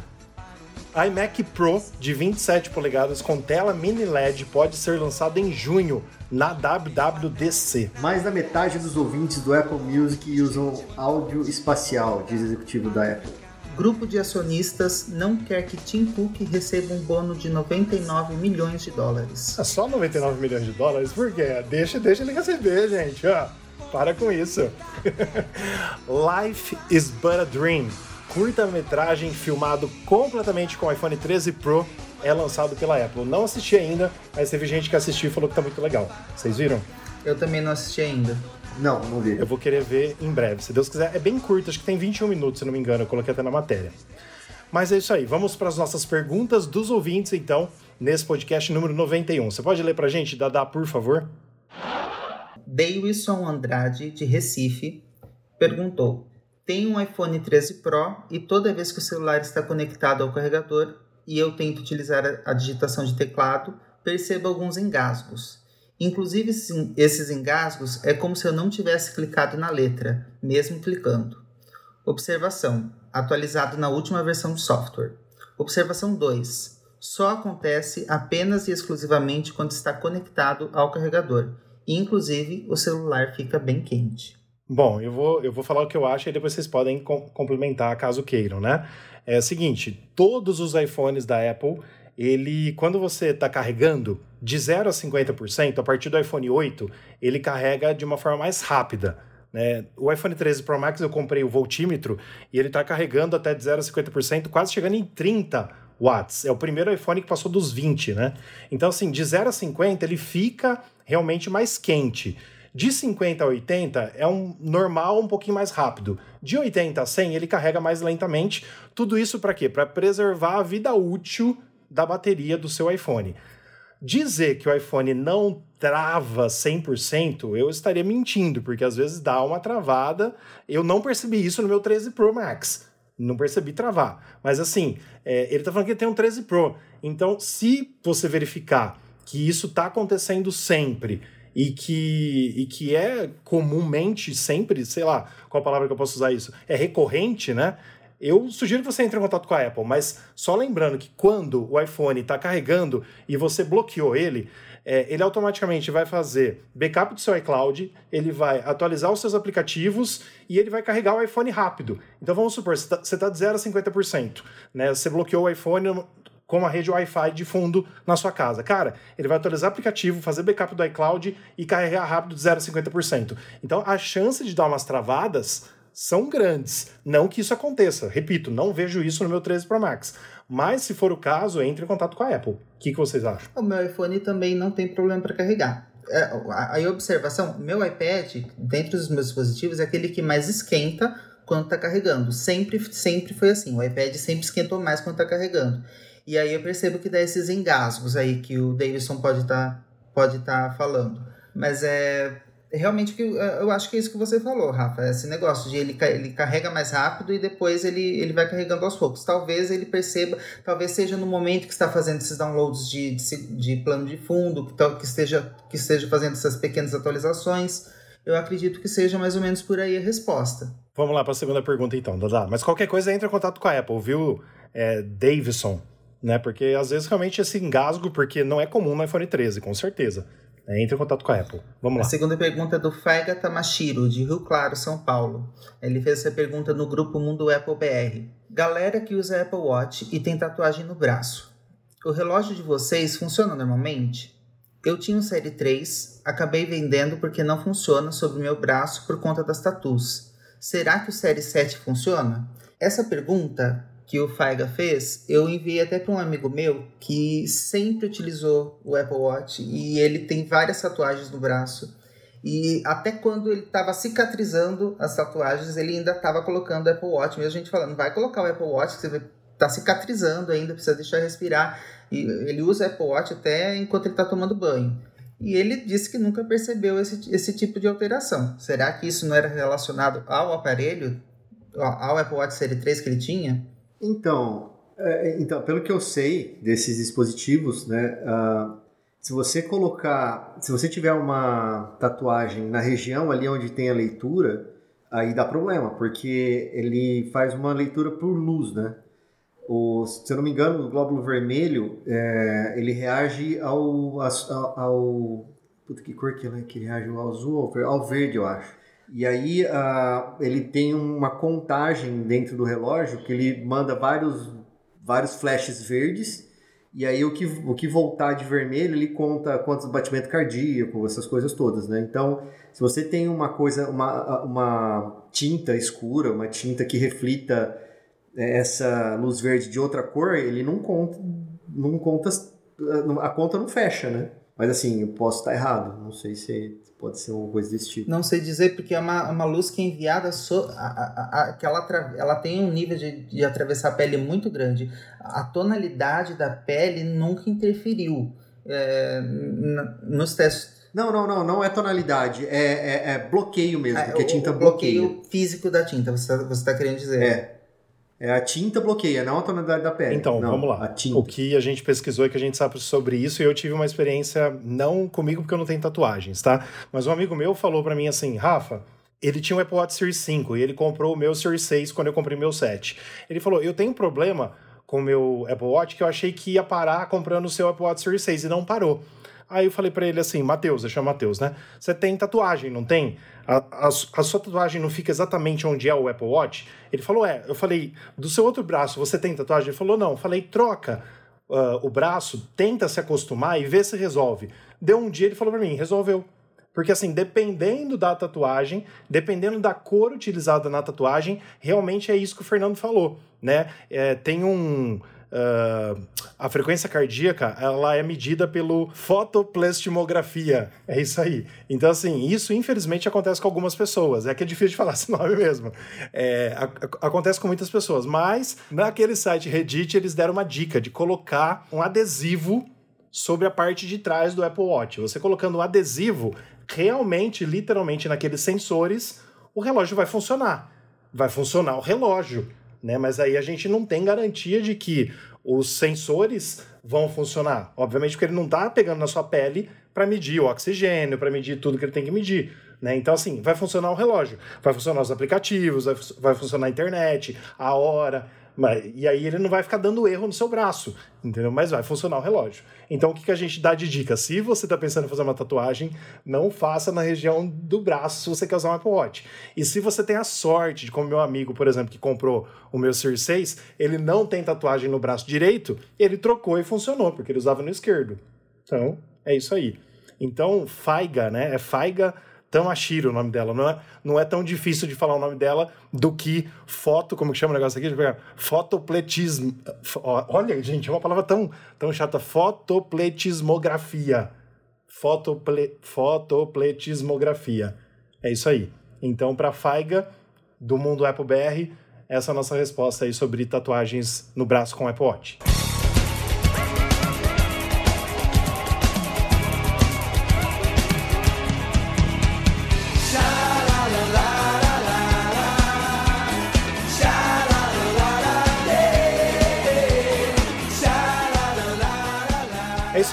Speaker 2: iMac Pro de 27 polegadas com tela mini LED pode ser lançado em junho na WWDC.
Speaker 3: Mais da metade dos ouvintes do Apple Music usam áudio espacial, diz o executivo da Apple.
Speaker 4: Grupo de acionistas não quer que Tim Cook receba um bônus de 99 milhões de dólares.
Speaker 2: É só 99 milhões de dólares? Por quê? Deixa, deixa ele receber, gente. Ó, para com isso. Life is but a dream curta-metragem filmado completamente com o iPhone 13 Pro é lançado pela Apple. Não assisti ainda, mas teve gente que assistiu e falou que tá muito legal. Vocês viram?
Speaker 4: Eu também não assisti ainda.
Speaker 3: Não, não vi.
Speaker 2: Eu vou querer ver em breve, se Deus quiser. É bem curto, acho que tem 21 minutos, se não me engano, eu coloquei até na matéria. Mas é isso aí, vamos para as nossas perguntas dos ouvintes, então, nesse podcast número 91. Você pode ler pra gente, Dada, por favor?
Speaker 4: Davidson Andrade, de Recife, perguntou: tenho um iPhone 13 Pro e toda vez que o celular está conectado ao carregador e eu tento utilizar a digitação de teclado, percebo alguns engasgos. Inclusive, esses engasgos é como se eu não tivesse clicado na letra, mesmo clicando. Observação: atualizado na última versão do software. Observação 2: só acontece apenas e exclusivamente quando está conectado ao carregador, inclusive o celular fica bem quente.
Speaker 2: Bom, eu vou, eu vou falar o que eu acho e depois vocês podem com complementar caso queiram, né? É o seguinte, todos os iPhones da Apple, ele, quando você está carregando de 0 a 50%, a partir do iPhone 8, ele carrega de uma forma mais rápida. Né? O iPhone 13 Pro Max eu comprei o voltímetro e ele está carregando até de 0 a 50%, quase chegando em 30 watts. É o primeiro iPhone que passou dos 20, né? Então, assim, de 0 a 50 ele fica realmente mais quente. De 50 a 80 é um normal um pouquinho mais rápido. De 80 a 100 ele carrega mais lentamente. Tudo isso para quê? Para preservar a vida útil da bateria do seu iPhone. Dizer que o iPhone não trava 100%, eu estaria mentindo, porque às vezes dá uma travada. Eu não percebi isso no meu 13 Pro Max. Não percebi travar. Mas assim, é, ele está falando que ele tem um 13 Pro. Então, se você verificar que isso está acontecendo sempre e que, e que é comumente sempre, sei lá, qual a palavra que eu posso usar isso? É recorrente, né? Eu sugiro que você entre em contato com a Apple, mas só lembrando que quando o iPhone está carregando e você bloqueou ele, é, ele automaticamente vai fazer backup do seu iCloud, ele vai atualizar os seus aplicativos e ele vai carregar o iPhone rápido. Então vamos supor, você está tá de 0 a 50%. Né? Você bloqueou o iPhone com uma rede Wi-Fi de fundo na sua casa. Cara, ele vai atualizar o aplicativo, fazer backup do iCloud e carregar rápido de 0 a 50%. Então a chance de dar umas travadas são grandes. Não que isso aconteça. Repito, não vejo isso no meu 13 Pro Max. Mas se for o caso, entre em contato com a Apple. O que, que vocês acham?
Speaker 4: O meu iPhone também não tem problema para carregar. É, aí, observação: meu iPad, dentro dos meus dispositivos, é aquele que mais esquenta quando está carregando. Sempre, sempre foi assim. O iPad sempre esquentou mais quando está carregando. E aí eu percebo que dá esses engasgos aí que o Davidson pode estar tá, pode tá falando. Mas é realmente que eu acho que é isso que você falou, Rafa. Esse negócio de ele, ele carrega mais rápido e depois ele, ele vai carregando aos poucos. Talvez ele perceba, talvez seja no momento que está fazendo esses downloads de, de, de plano de fundo, que, que, esteja, que esteja fazendo essas pequenas atualizações. Eu acredito que seja mais ou menos por aí a resposta.
Speaker 2: Vamos lá para a segunda pergunta então, Dada. Mas qualquer coisa entra em contato com a Apple, viu, é, Davidson? Né? Porque às vezes realmente esse engasgo, porque não é comum no iPhone 13, com certeza. É, entre em contato com a Apple. Vamos lá.
Speaker 4: A segunda pergunta é do Faiga Tamashiro, de Rio Claro, São Paulo. Ele fez essa pergunta no grupo Mundo Apple BR. Galera que usa Apple Watch e tem tatuagem no braço. O relógio de vocês funciona normalmente? Eu tinha um Série 3, acabei vendendo porque não funciona sobre o meu braço por conta das tatuas. Será que o Série 7 funciona? Essa pergunta que o Faiga fez, eu enviei até para um amigo meu que sempre utilizou o Apple Watch e ele tem várias tatuagens no braço. E até quando ele estava cicatrizando as tatuagens, ele ainda estava colocando o Apple Watch. Mesmo a gente falando, vai colocar o Apple Watch, que você está cicatrizando ainda, precisa deixar respirar. E ele usa o Apple Watch até enquanto ele está tomando banho. E ele disse que nunca percebeu esse, esse tipo de alteração. Será que isso não era relacionado ao aparelho, ao Apple Watch Série 3 que ele tinha?
Speaker 3: Então, é, então, pelo que eu sei desses dispositivos, né, uh, se você colocar, se você tiver uma tatuagem na região ali onde tem a leitura, aí dá problema, porque ele faz uma leitura por luz, né? O, se eu não me engano, o glóbulo vermelho, é, ele reage ao, ao, ao... Puta, que cor que, é, que reage? Ao azul ao verde, eu acho. E aí uh, ele tem uma contagem dentro do relógio que ele manda vários, vários flashes verdes e aí o que, o que voltar de vermelho, ele conta quantos batimentos cardíacos, essas coisas todas, né? Então, se você tem uma coisa, uma, uma tinta escura, uma tinta que reflita é, essa luz verde de outra cor, ele não conta, não conta, a conta não fecha, né? Mas assim, eu posso estar errado, não sei se pode ser uma coisa desse tipo.
Speaker 4: Não sei dizer, porque é uma, uma luz que é enviada, so, a, a, a, que ela, ela tem um nível de, de atravessar a pele muito grande. A tonalidade da pele nunca interferiu é, nos testes.
Speaker 3: Não, não, não, não é tonalidade, é, é, é bloqueio mesmo, é, porque a tinta
Speaker 4: o
Speaker 3: bloqueia.
Speaker 4: bloqueio físico da tinta, você está você tá querendo dizer.
Speaker 3: É. É a tinta bloqueia, não a tonalidade da pele.
Speaker 2: Então,
Speaker 3: não,
Speaker 2: vamos lá. O que a gente pesquisou e que a gente sabe sobre isso, e eu tive uma experiência, não comigo porque eu não tenho tatuagens, tá? Mas um amigo meu falou para mim assim, Rafa, ele tinha um Apple Watch Series 5 e ele comprou o meu Series 6 quando eu comprei meu 7. Ele falou, eu tenho um problema com o meu Apple Watch que eu achei que ia parar comprando o seu Apple Watch Series 6 e não parou. Aí eu falei para ele assim, Matheus, eu chamo Matheus, né? Você tem tatuagem, não tem? A, a, a, sua tatuagem não fica exatamente onde é o Apple Watch? Ele falou, é. Eu falei, do seu outro braço, você tem tatuagem? Ele falou, não. Eu falei, troca uh, o braço, tenta se acostumar e vê se resolve. Deu um dia, ele falou para mim, resolveu. Porque, assim, dependendo da tatuagem, dependendo da cor utilizada na tatuagem, realmente é isso que o Fernando falou, né? É, tem um Uh, a frequência cardíaca ela é medida pelo fotoplastimografia. É isso aí. Então, assim, isso infelizmente acontece com algumas pessoas. É que é difícil de falar esse nome mesmo. É, a, a, acontece com muitas pessoas. Mas naquele site Reddit eles deram uma dica de colocar um adesivo sobre a parte de trás do Apple Watch. Você colocando um adesivo, realmente, literalmente, naqueles sensores, o relógio vai funcionar. Vai funcionar o relógio né? Mas aí a gente não tem garantia de que os sensores vão funcionar. Obviamente, porque ele não está pegando na sua pele para medir o oxigênio, para medir tudo que ele tem que medir. Né? Então, assim, vai funcionar o relógio, vai funcionar os aplicativos, vai, vai funcionar a internet, a hora. Mas, e aí ele não vai ficar dando erro no seu braço, entendeu? Mas vai funcionar o relógio. Então o que, que a gente dá de dica? Se você está pensando em fazer uma tatuagem, não faça na região do braço se você quer usar um Apple Watch. E se você tem a sorte de, como meu amigo, por exemplo, que comprou o meu Series 6, ele não tem tatuagem no braço direito, ele trocou e funcionou, porque ele usava no esquerdo. Então, é isso aí. Então, Faiga, né? É Faiga Tamashiro o nome dela. Não é, não é tão difícil de falar o nome dela do que foto, como que chama o negócio aqui? Fotopletismo. Olha, gente, é uma palavra tão, tão chata. Fotopletismografia. Fotople, fotopletismografia. É isso aí. Então, para Faiga, do mundo Apple BR, essa é a nossa resposta aí sobre tatuagens no braço com Apple Watch.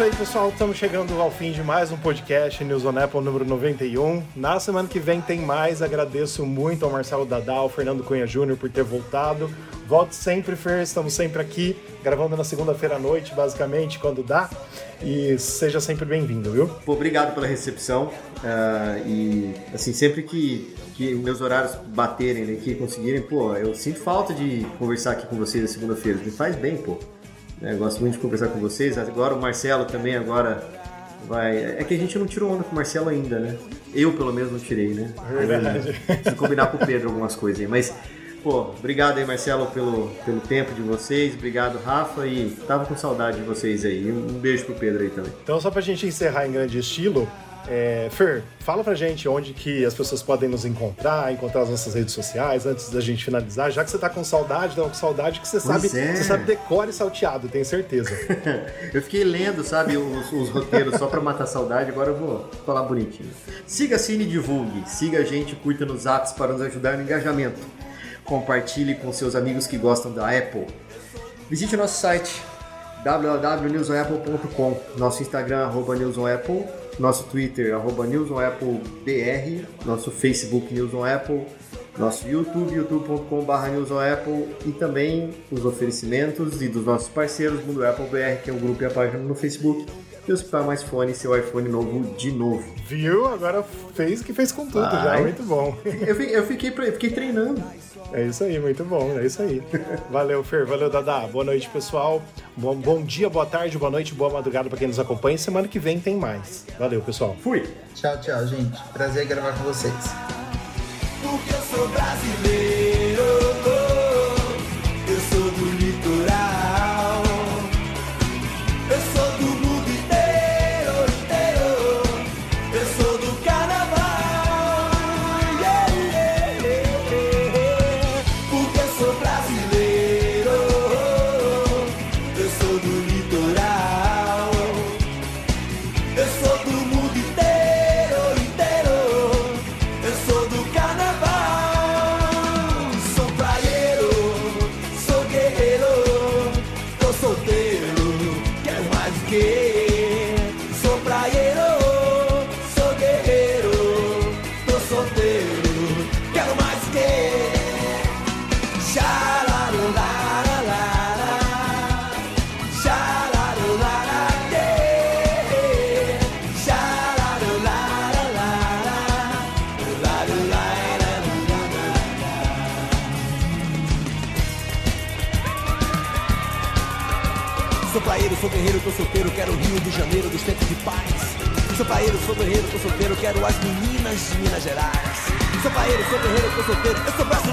Speaker 2: Isso aí, pessoal. Estamos chegando ao fim de mais um podcast News on Apple número 91. Na semana que vem tem mais. Agradeço muito ao Marcelo Dadal, ao Fernando Cunha Júnior por ter voltado. Volte sempre, Fer. Estamos sempre aqui, gravando na segunda-feira à noite, basicamente, quando dá. E seja sempre bem-vindo, viu?
Speaker 3: Obrigado pela recepção. Uh, e, assim, sempre que, que meus horários baterem aqui, conseguirem, pô, eu sinto falta de conversar aqui com vocês na segunda-feira. Me faz bem, pô. É, gosto muito de conversar com vocês. Agora o Marcelo também agora vai. É que a gente não tirou onda com o Marcelo ainda, né? Eu pelo menos não tirei, né?
Speaker 2: É verdade.
Speaker 3: Preciso combinar com o Pedro algumas coisas aí. Mas, pô, obrigado aí, Marcelo, pelo, pelo tempo de vocês. Obrigado, Rafa. E tava com saudade de vocês aí. Um beijo pro Pedro aí também.
Speaker 2: Então, só pra gente encerrar em grande estilo, é, Fer, fala pra gente onde que as pessoas podem nos encontrar, encontrar as nossas redes sociais, antes da gente finalizar, já que você tá com saudade, tá com saudade que você sabe, é. você sabe decore salteado, tenho certeza.
Speaker 3: eu fiquei lendo, sabe, os, os roteiros só pra matar saudade, agora eu vou falar bonitinho. Siga, Cine Divulgue, siga a gente, curta nos apps para nos ajudar no engajamento. Compartilhe com seus amigos que gostam da Apple. Visite o nosso site www.newsonapple.com, nosso Instagram, arroba newsonapple, nosso Twitter, arroba newsonapplebr, nosso Facebook News on Apple, nosso YouTube, youtube.com.br newsapple e também os oferecimentos e dos nossos parceiros, Mundo Apple BR, que é o grupo e a página no Facebook, e Hospital Mais Fone, seu iPhone novo de novo.
Speaker 2: Viu? Agora fez que fez com tudo
Speaker 3: Vai.
Speaker 2: já, muito bom.
Speaker 3: Eu, eu fiquei, eu fiquei treinando.
Speaker 2: É isso aí, muito bom, é isso aí. Valeu, Fer, valeu, Dada. Boa noite, pessoal. Bom, bom dia, boa tarde, boa noite, boa madrugada pra quem nos acompanha. Semana que vem tem mais. Valeu, pessoal.
Speaker 3: Fui!
Speaker 4: Tchau, tchau, gente. Prazer em gravar com vocês.
Speaker 1: Porque eu sou brasileiro, de Janeiro dos tempos de paz. Sou praieiro, sou guerreiro, tô solteiro, quero as meninas de Minas Gerais. Sou praieiro, sou guerreiro, tô solteiro, eu sou brasileiro.